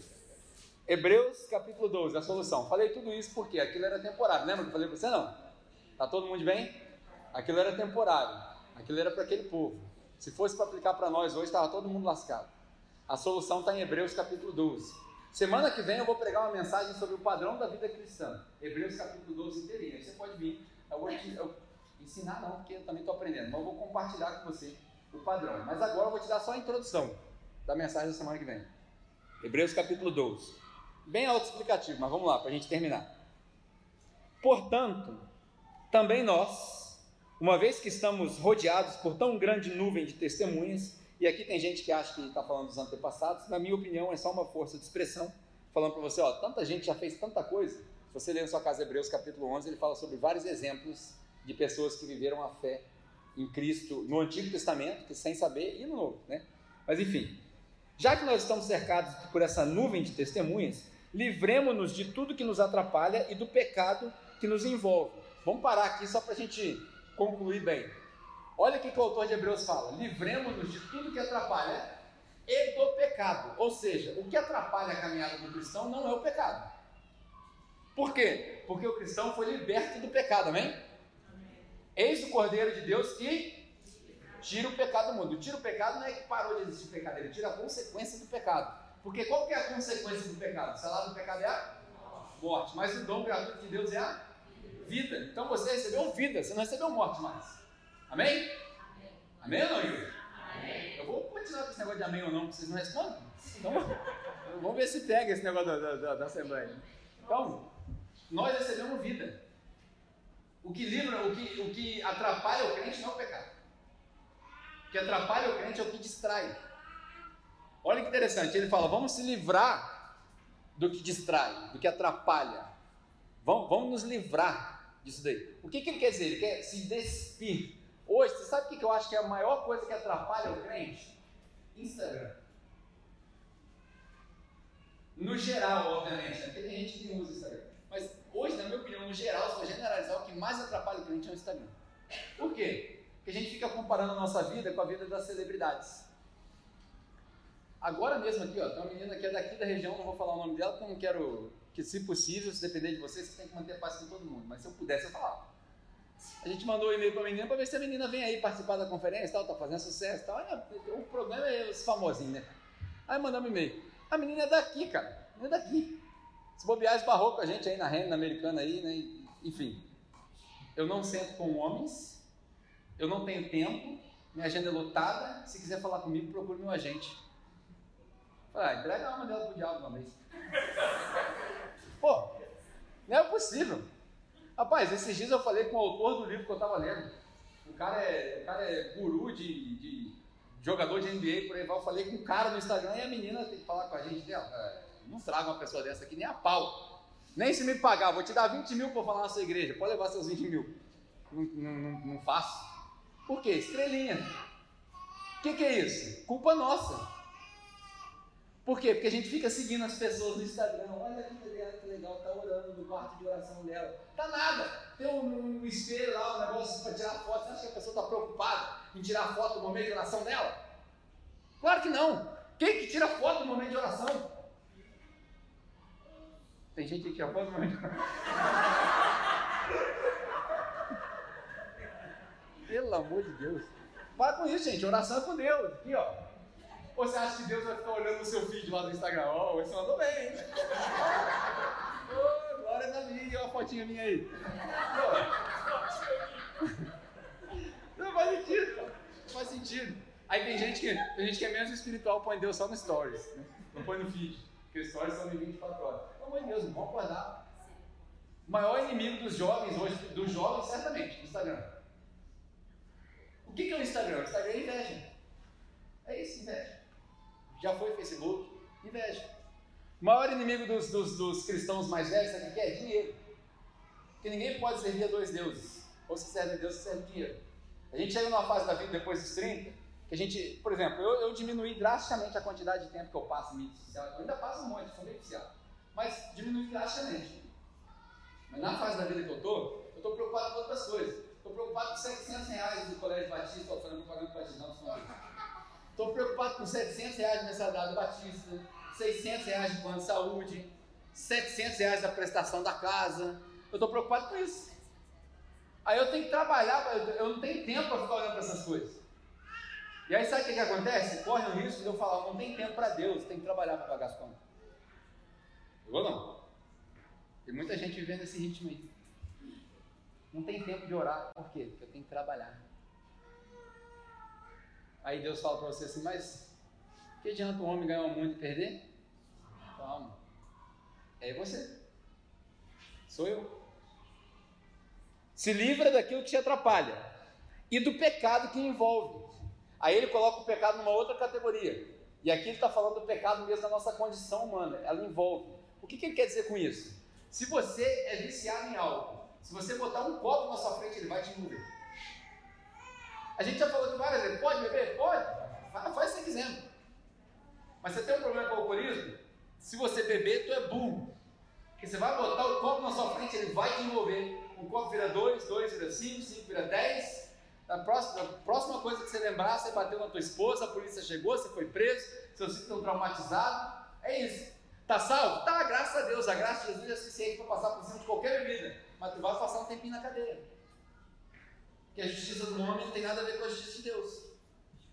Hebreus capítulo 12, a solução. Falei tudo isso porque aquilo era temporário. Lembra que eu falei para você? Não. Tá todo mundo bem? Aquilo era temporário. Aquilo era para aquele povo. Se fosse para aplicar para nós hoje, estava todo mundo lascado. A solução está em Hebreus capítulo 12. Semana que vem eu vou pregar uma mensagem sobre o padrão da vida cristã. Hebreus capítulo 12 inteirinho. Aí você pode vir. Eu vou te eu, ensinar não, porque eu também estou aprendendo. Mas eu vou compartilhar com você o padrão. Mas agora eu vou te dar só a introdução da mensagem da semana que vem. Hebreus capítulo 12. Bem autoexplicativo, mas vamos lá, para a gente terminar. Portanto, também nós, uma vez que estamos rodeados por tão grande nuvem de testemunhas, e aqui tem gente que acha que está falando dos antepassados, na minha opinião é só uma força de expressão, falando para você, ó, tanta gente já fez tanta coisa. Se você ler na sua casa Hebreus capítulo 11, ele fala sobre vários exemplos de pessoas que viveram a fé em Cristo no Antigo Testamento, que sem saber, e no Novo, né? Mas enfim, já que nós estamos cercados por essa nuvem de testemunhas, livremos-nos de tudo que nos atrapalha e do pecado que nos envolve. Vamos parar aqui só para a gente concluir bem. Olha o que o autor de Hebreus fala: livremos-nos de tudo que atrapalha e do pecado. Ou seja, o que atrapalha a caminhada do cristão não é o pecado. Por quê? Porque o cristão foi liberto do pecado, amém? amém. Eis o Cordeiro de Deus que tira o pecado do mundo. Tira o pecado não é que parou de existir pecado, ele tira a consequência do pecado. Porque qual que é a consequência do pecado? O salário do pecado é a morte, mas o dom gratuito de Deus é a vida. Então você recebeu vida, você não recebeu morte mais. Amém? Amém ou não, igreja? Amém. Eu vou continuar com esse negócio de amém ou não, vocês não respondem? Então, vamos ver se pega esse negócio da, da, da Assembleia. Então, nós recebemos vida. O que livra, o que, o que atrapalha o crente não é o pecado. O que atrapalha o crente é o que distrai. Olha que interessante, ele fala: vamos se livrar do que distrai, do que atrapalha. Vamos, vamos nos livrar disso daí. O que, que ele quer dizer? Ele quer se despir. Hoje, você sabe o que eu acho que é a maior coisa que atrapalha o crente? Instagram. No geral, obviamente, né? tem gente que usa Instagram. Mas hoje, na minha opinião, no geral, se for generalizar, o que mais atrapalha o cliente é o Instagram. Por quê? Porque a gente fica comparando a nossa vida com a vida das celebridades. Agora mesmo aqui, ó, tem uma menina que é daqui da região, não vou falar o nome dela, porque eu não quero que, se possível, se depender de você, você tem que manter a paz com todo mundo. Mas se eu pudesse, eu falava. A gente mandou um e-mail para a menina para ver se a menina vem aí participar da conferência, tal, tá fazendo sucesso, tal. o problema é os famosinhos, né? Aí mandamos um e-mail. A menina é daqui, cara. A menina é daqui. Se bobear, esbarrou com a gente aí na renda americana aí, né? Enfim. Eu não sento com homens, eu não tenho tempo, minha agenda é lotada. Se quiser falar comigo, procure meu agente. Ah, entrega a alma dela pro diabo uma vez. [LAUGHS] Pô, não é possível. Rapaz, esses dias eu falei com o autor do livro que eu estava lendo. O cara é, o cara é guru de, de jogador de NBA, por aí. Eu falei com o cara no Instagram e a menina tem que falar com a gente dela. É, não traga uma pessoa dessa aqui nem a pau. Nem se me pagar, vou te dar 20 mil para falar na sua igreja. Pode levar seus 20 mil. Não, não, não faço. Por quê? Estrelinha. O que, que é isso? Culpa nossa. Por quê? Porque a gente fica seguindo as pessoas no Instagram. Olha que legal, que legal, tá orando no quarto de oração dela. Tá nada. Tem um, um espelho lá, um negócio para tirar foto. Você acha que a pessoa está preocupada em tirar foto no momento de oração dela? Claro que não. Quem que tira foto no momento de oração? Tem gente que tira foto no momento de oração. [LAUGHS] Pelo amor de Deus. Para com isso, gente. Oração é com Deus. Aqui, ó. Ou você acha que Deus vai ficar olhando o seu feed lá no Instagram? Ó, oh, esse mandou bem, hein? [LAUGHS] oh, glória a Deus, olha a fotinha minha aí. [LAUGHS] Não faz sentido, não faz sentido. Aí tem gente que, tem gente que é menos espiritual, põe Deus só no stories, né? não põe no feed, porque stories são de 24 horas. Pelo amor de Deus, vamos acordar. O maior inimigo dos jovens hoje, dos jovens, certamente, o Instagram. O que é o Instagram? O Instagram é inveja. É isso, inveja já foi Facebook, inveja. O maior inimigo dos, dos, dos cristãos mais velhos, sabe o que é? Dinheiro. Porque ninguém pode servir a dois deuses. Ou se serve a Deus, se serve dinheiro. A gente chega numa fase da vida depois dos 30, que a gente, por exemplo, eu, eu diminuí drasticamente a quantidade de tempo que eu passo em mídia social. Eu ainda passo um monte, sou meio. Mas diminuí drasticamente. Mas na fase da vida que eu estou, eu estou preocupado com outras coisas. Estou preocupado com 700 reais do Colégio Batista, estou fazendo propaganda do Batista, não, não Estou preocupado com 700 reais de mensalidade do Batista, 600 reais de plano de saúde, 700 reais da prestação da casa. Eu estou preocupado com isso. Aí eu tenho que trabalhar, eu não tenho tempo para ficar olhando para essas coisas. E aí sabe o que, que acontece? Corre o risco de eu falar, não tem tempo para Deus, tem que trabalhar para pagar as contas. Vou não. Tem muita gente vivendo esse ritmo aí. Não tem tempo de orar, por quê? Porque eu tenho que trabalhar. Aí Deus fala para você assim, mas que adianta o homem ganhar o mundo e perder? Calma. É você. Sou eu. Se livra daquilo que te atrapalha e do pecado que envolve. Aí ele coloca o pecado numa outra categoria. E aqui ele está falando do pecado mesmo da nossa condição humana. Ela envolve. O que, que ele quer dizer com isso? Se você é viciado em algo, se você botar um copo na sua frente, ele vai te envolver. A gente já falou de várias vezes, pode beber? Pode, faz, faz se quiser. Mas você tem um problema com o alcoolismo? Se você beber, tu é burro. Porque você vai botar o copo na sua frente, ele vai te envolver. Um copo vira dois, dois vira cinco, cinco vira dez. A próxima, próxima coisa que você lembrar, você bateu na tua esposa, a polícia chegou, você foi preso, seus filhos estão traumatizados. É isso. Tá salvo? Tá, graças a Deus. A graça de Jesus é suficiente para passar por cima de qualquer bebida. Mas tu vai passar um tempinho na cadeia que a justiça do homem não tem nada a ver com a justiça de Deus.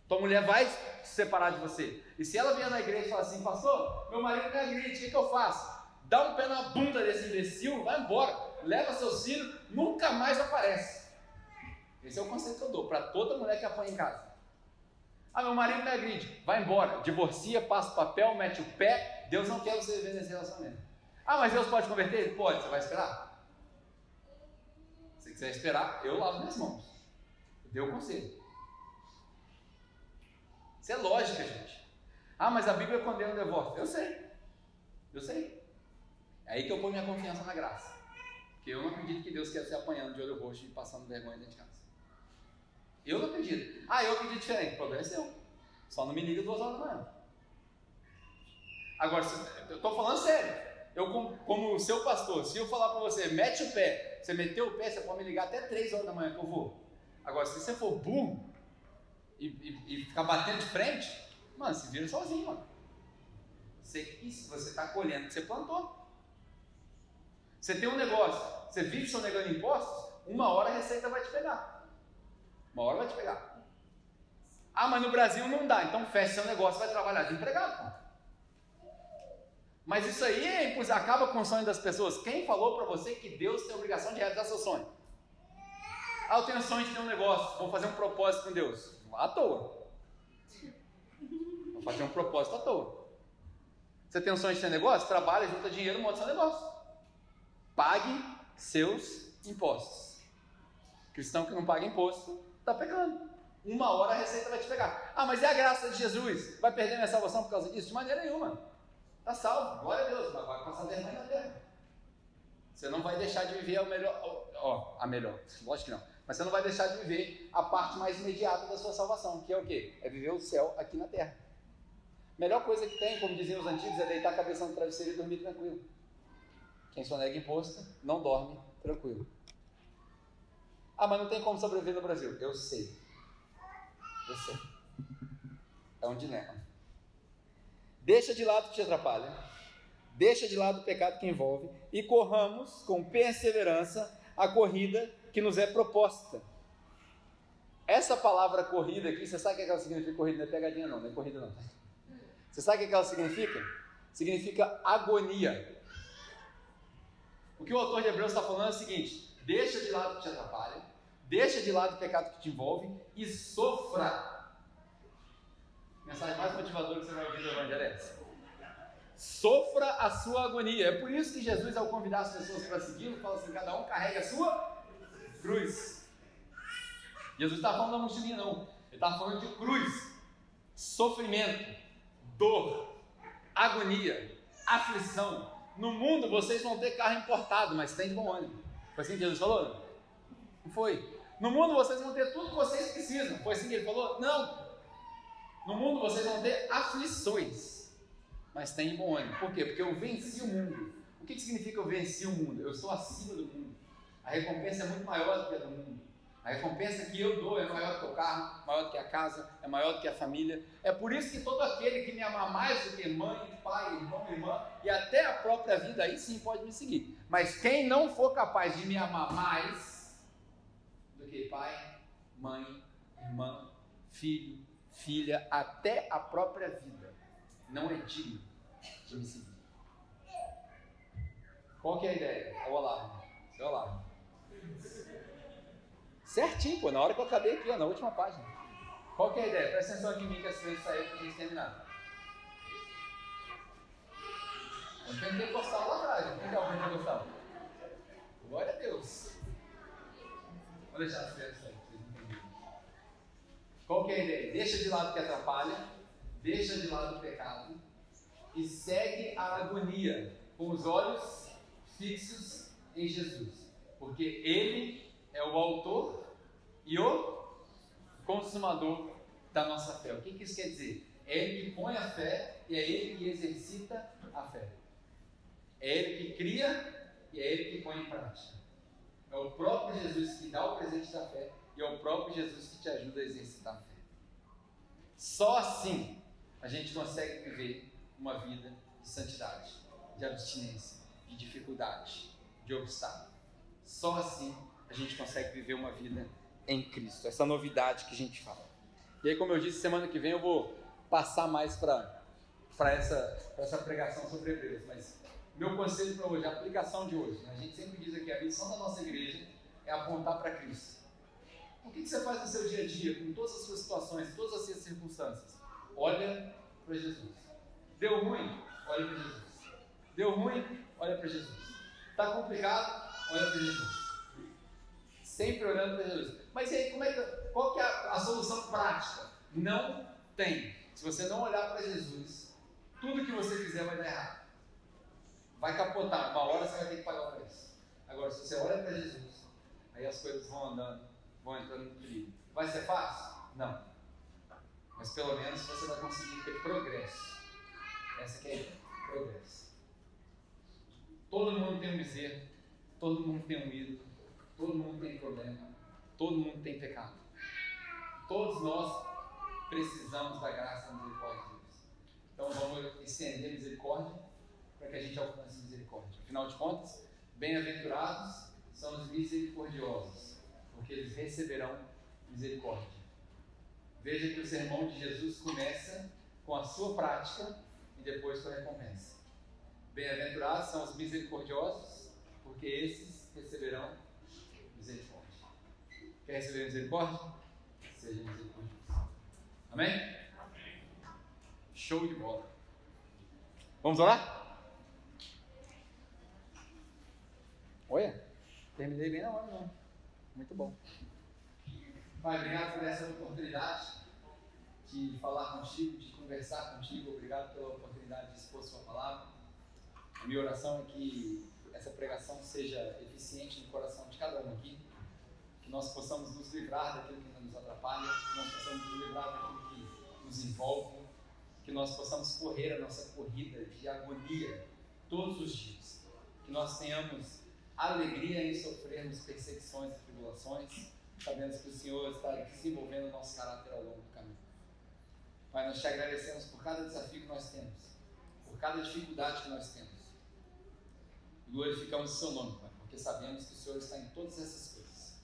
Tua mulher vai se separar de você. E se ela vier na igreja e falar assim, pastor, meu marido me agride, o que, que eu faço? Dá um pé na bunda desse imbecil, vai embora, leva seus filhos, nunca mais aparece. Esse é o conceito que eu dou para toda mulher que apanha em casa. Ah, meu marido me agride. Vai embora. Divorcia, passa o papel, mete o pé. Deus não quer você viver nesse relacionamento. Ah, mas Deus pode converter? Pode. Você vai esperar? Se quiser esperar, eu lavo minhas mãos. Deu o conselho. Isso é lógica, gente. Ah, mas a Bíblia condena o divórcio. Eu sei. Eu sei. É aí que eu ponho minha confiança na graça. Porque eu não acredito que Deus quer ser apanhando de olho roxo e passando vergonha dentro de casa. Eu não acredito. Ah, eu acredito diferente. O problema é seu. Só não me liga duas horas da manhã. Agora, eu estou falando sério. Eu, como, seu pastor, se eu falar para você, mete o pé, você meteu o pé, você pode me ligar até três horas da manhã que eu vou. Agora, se você for burro e, e, e ficar batendo de frente, mano, se vira sozinho, mano. Você, isso, você está colhendo o que você plantou. Você tem um negócio, você vive sonegando impostos, uma hora a receita vai te pegar. Uma hora vai te pegar. Ah, mas no Brasil não dá, então fecha seu negócio vai trabalhar desempregado. Mas isso aí é acaba com o sonho das pessoas. Quem falou para você que Deus tem obrigação de realizar seu sonho? Ah, eu tenho sonho de ter um negócio, vou fazer um propósito com Deus. À toa. Vou fazer um propósito à toa. Você tem um sonho de ter negócio? Trabalha, junta dinheiro, monta seu negócio. Pague seus impostos. Cristão que não paga imposto Está pegando. Uma hora a receita vai te pegar. Ah, mas é a graça de Jesus. Vai perder minha salvação por causa disso? De maneira nenhuma. Está salvo. Glória a Deus. Mas vai passar vergonha na terra. Você não vai deixar de viver a melhor. Ó, a melhor. Lógico que não. Mas você não vai deixar de viver a parte mais imediata da sua salvação, que é o quê? É viver o céu aqui na terra. Melhor coisa que tem, como diziam os antigos, é deitar a cabeça no travesseiro e dormir tranquilo. Quem sonega imposto não dorme tranquilo. Ah, mas não tem como sobreviver no Brasil. Eu sei. Eu sei. É um dilema. Deixa de lado o que te atrapalha. Deixa de lado o pecado que envolve e corramos com perseverança a corrida que nos é proposta. Essa palavra corrida aqui, você sabe o que ela significa corrida? Não é pegadinha não, não é corrida não. Você sabe o que ela significa? Significa agonia. O que o autor de Hebreus está falando é o seguinte: deixa de lado o que te atrapalha, deixa de lado o pecado que te envolve e sofra. Mensagem mais motivadora que você vai ouvir do Evangelho é essa. Sofra a sua agonia. É por isso que Jesus, ao convidar as pessoas para segui-lo, fala assim: cada um carrega a sua cruz. Jesus está falando da mochilinha, não. Ele está falando de cruz, sofrimento, dor, agonia, aflição. No mundo vocês vão ter carro importado, mas tem de bom ânimo. Foi assim que Jesus falou? Não foi. No mundo vocês vão ter tudo que vocês precisam. Foi assim que ele falou? Não. No mundo vocês vão ter aflições, mas tem bom ânimo. Por quê? Porque eu venci o mundo. O que, significa eu venci o mundo? Eu estou acima do mundo. A recompensa é muito maior do que a do mundo. A recompensa que eu dou é maior do que o carro, maior do que a casa, é maior do que a família. É por isso que todo aquele que me amar mais do que mãe, pai, irmão, irmã e até a própria vida, aí sim pode me seguir. Mas quem não for capaz de me amar mais do que pai, mãe, irmã, filho, filha, até a própria vida, não é digno de me seguir. Qual que é a ideia? O alarme. É o alarme. Certinho, pô, na hora que eu acabei aqui, ó, na última página. Qual que é a ideia? Presta atenção aqui em mim que essa vez saiu para a gente terminar. Eu tenho pentecostal lá atrás. Quem é o pentecostal? Glória a Deus. Vou deixar as crianças aí, vocês. Qual que é a ideia? Deixa de lado o que atrapalha, deixa de lado o pecado e segue a agonia com os olhos fixos em Jesus. Porque Ele é o autor e o consumador da nossa fé. O que, isso quer dizer? É Ele que põe a fé e é Ele que exercita a fé. É Ele que cria e é Ele que põe em prática. É o próprio Jesus que dá o presente da fé e é o próprio Jesus que te ajuda a exercitar a fé. Só assim a gente consegue viver uma vida de santidade, de abstinência, de dificuldade, de obstáculo. Só assim a gente consegue viver uma vida em Cristo. Essa novidade que a gente fala. E aí, como eu disse, semana que vem eu vou passar mais para essa, essa pregação sobre Hebreus. Mas meu conselho para hoje, a aplicação de hoje, né? a gente sempre diz aqui, a missão da nossa igreja é apontar para Cristo. O que, que você faz no seu dia a dia, com todas as suas situações, todas as suas circunstâncias? Olha para Jesus. Deu ruim? Olha para Jesus. Deu ruim? Olha para Jesus. Está complicado? Olha para Jesus. Sempre olhando para Jesus. Mas aí, como é que, qual que é a, a solução prática? Não tem. Se você não olhar para Jesus, tudo que você fizer vai dar errado. Vai capotar. Uma hora você vai ter que pagar o preço. Agora, se você olha para Jesus, aí as coisas vão andando, vão entrando no trilho. Vai ser fácil? Não. Mas pelo menos você vai conseguir ter progresso. Essa que é progresso. Todo mundo tem um bezerro, todo mundo tem um ídolo, todo mundo tem problema, todo mundo tem pecado. Todos nós precisamos da graça e misericórdia de Deus. Então vamos estender misericórdia para que a gente alcance misericórdia. Afinal de contas, bem-aventurados são os misericordiosos, porque eles receberão misericórdia. Veja que o sermão de Jesus começa com a sua prática e depois com a recompensa. Bem-aventurados são os misericordiosos, porque esses receberão misericórdia. Quer receber misericórdia? Seja misericordioso. Amém? Show de bola. Vamos orar? Olha, terminei bem na hora, não. Muito bom. Pai, obrigado por essa oportunidade de falar contigo, de conversar contigo. Obrigado pela oportunidade de expor Sua palavra. A minha oração é que essa pregação seja eficiente no coração de cada um aqui, que nós possamos nos livrar daquilo que nos atrapalha, que nós possamos nos livrar daquilo que nos envolve, que nós possamos correr a nossa corrida de agonia todos os dias, que nós tenhamos alegria em sofrermos perseguições e tribulações, sabendo que o Senhor está desenvolvendo o nosso caráter ao longo do caminho. Pai, nós te agradecemos por cada desafio que nós temos, por cada dificuldade que nós temos glorificamos o seu nome, Pai, porque sabemos que o Senhor está em todas essas coisas.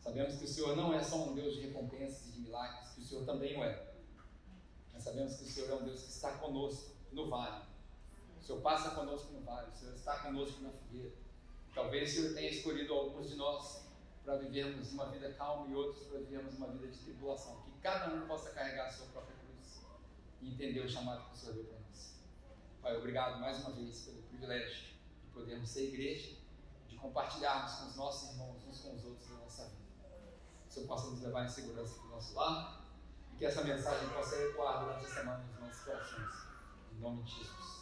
Sabemos que o Senhor não é só um Deus de recompensas e de milagres, que o Senhor também o é. Mas sabemos que o Senhor é um Deus que está conosco no vale. O Senhor passa conosco no vale, o Senhor está conosco na fogueira. Talvez o Senhor tenha escolhido alguns de nós para vivermos uma vida calma e outros para vivermos uma vida de tribulação. Que cada um possa carregar a sua própria cruz e entender o chamado que o Senhor deu para nós. Pai, obrigado mais uma vez pelo privilégio podemos ser igreja, de compartilharmos com os nossos irmãos uns com os outros na nossa vida. Que o Senhor possa nos levar em segurança para o nosso lar e que essa mensagem possa ecoar durante a semana nos nossos corações. Em nome de Jesus.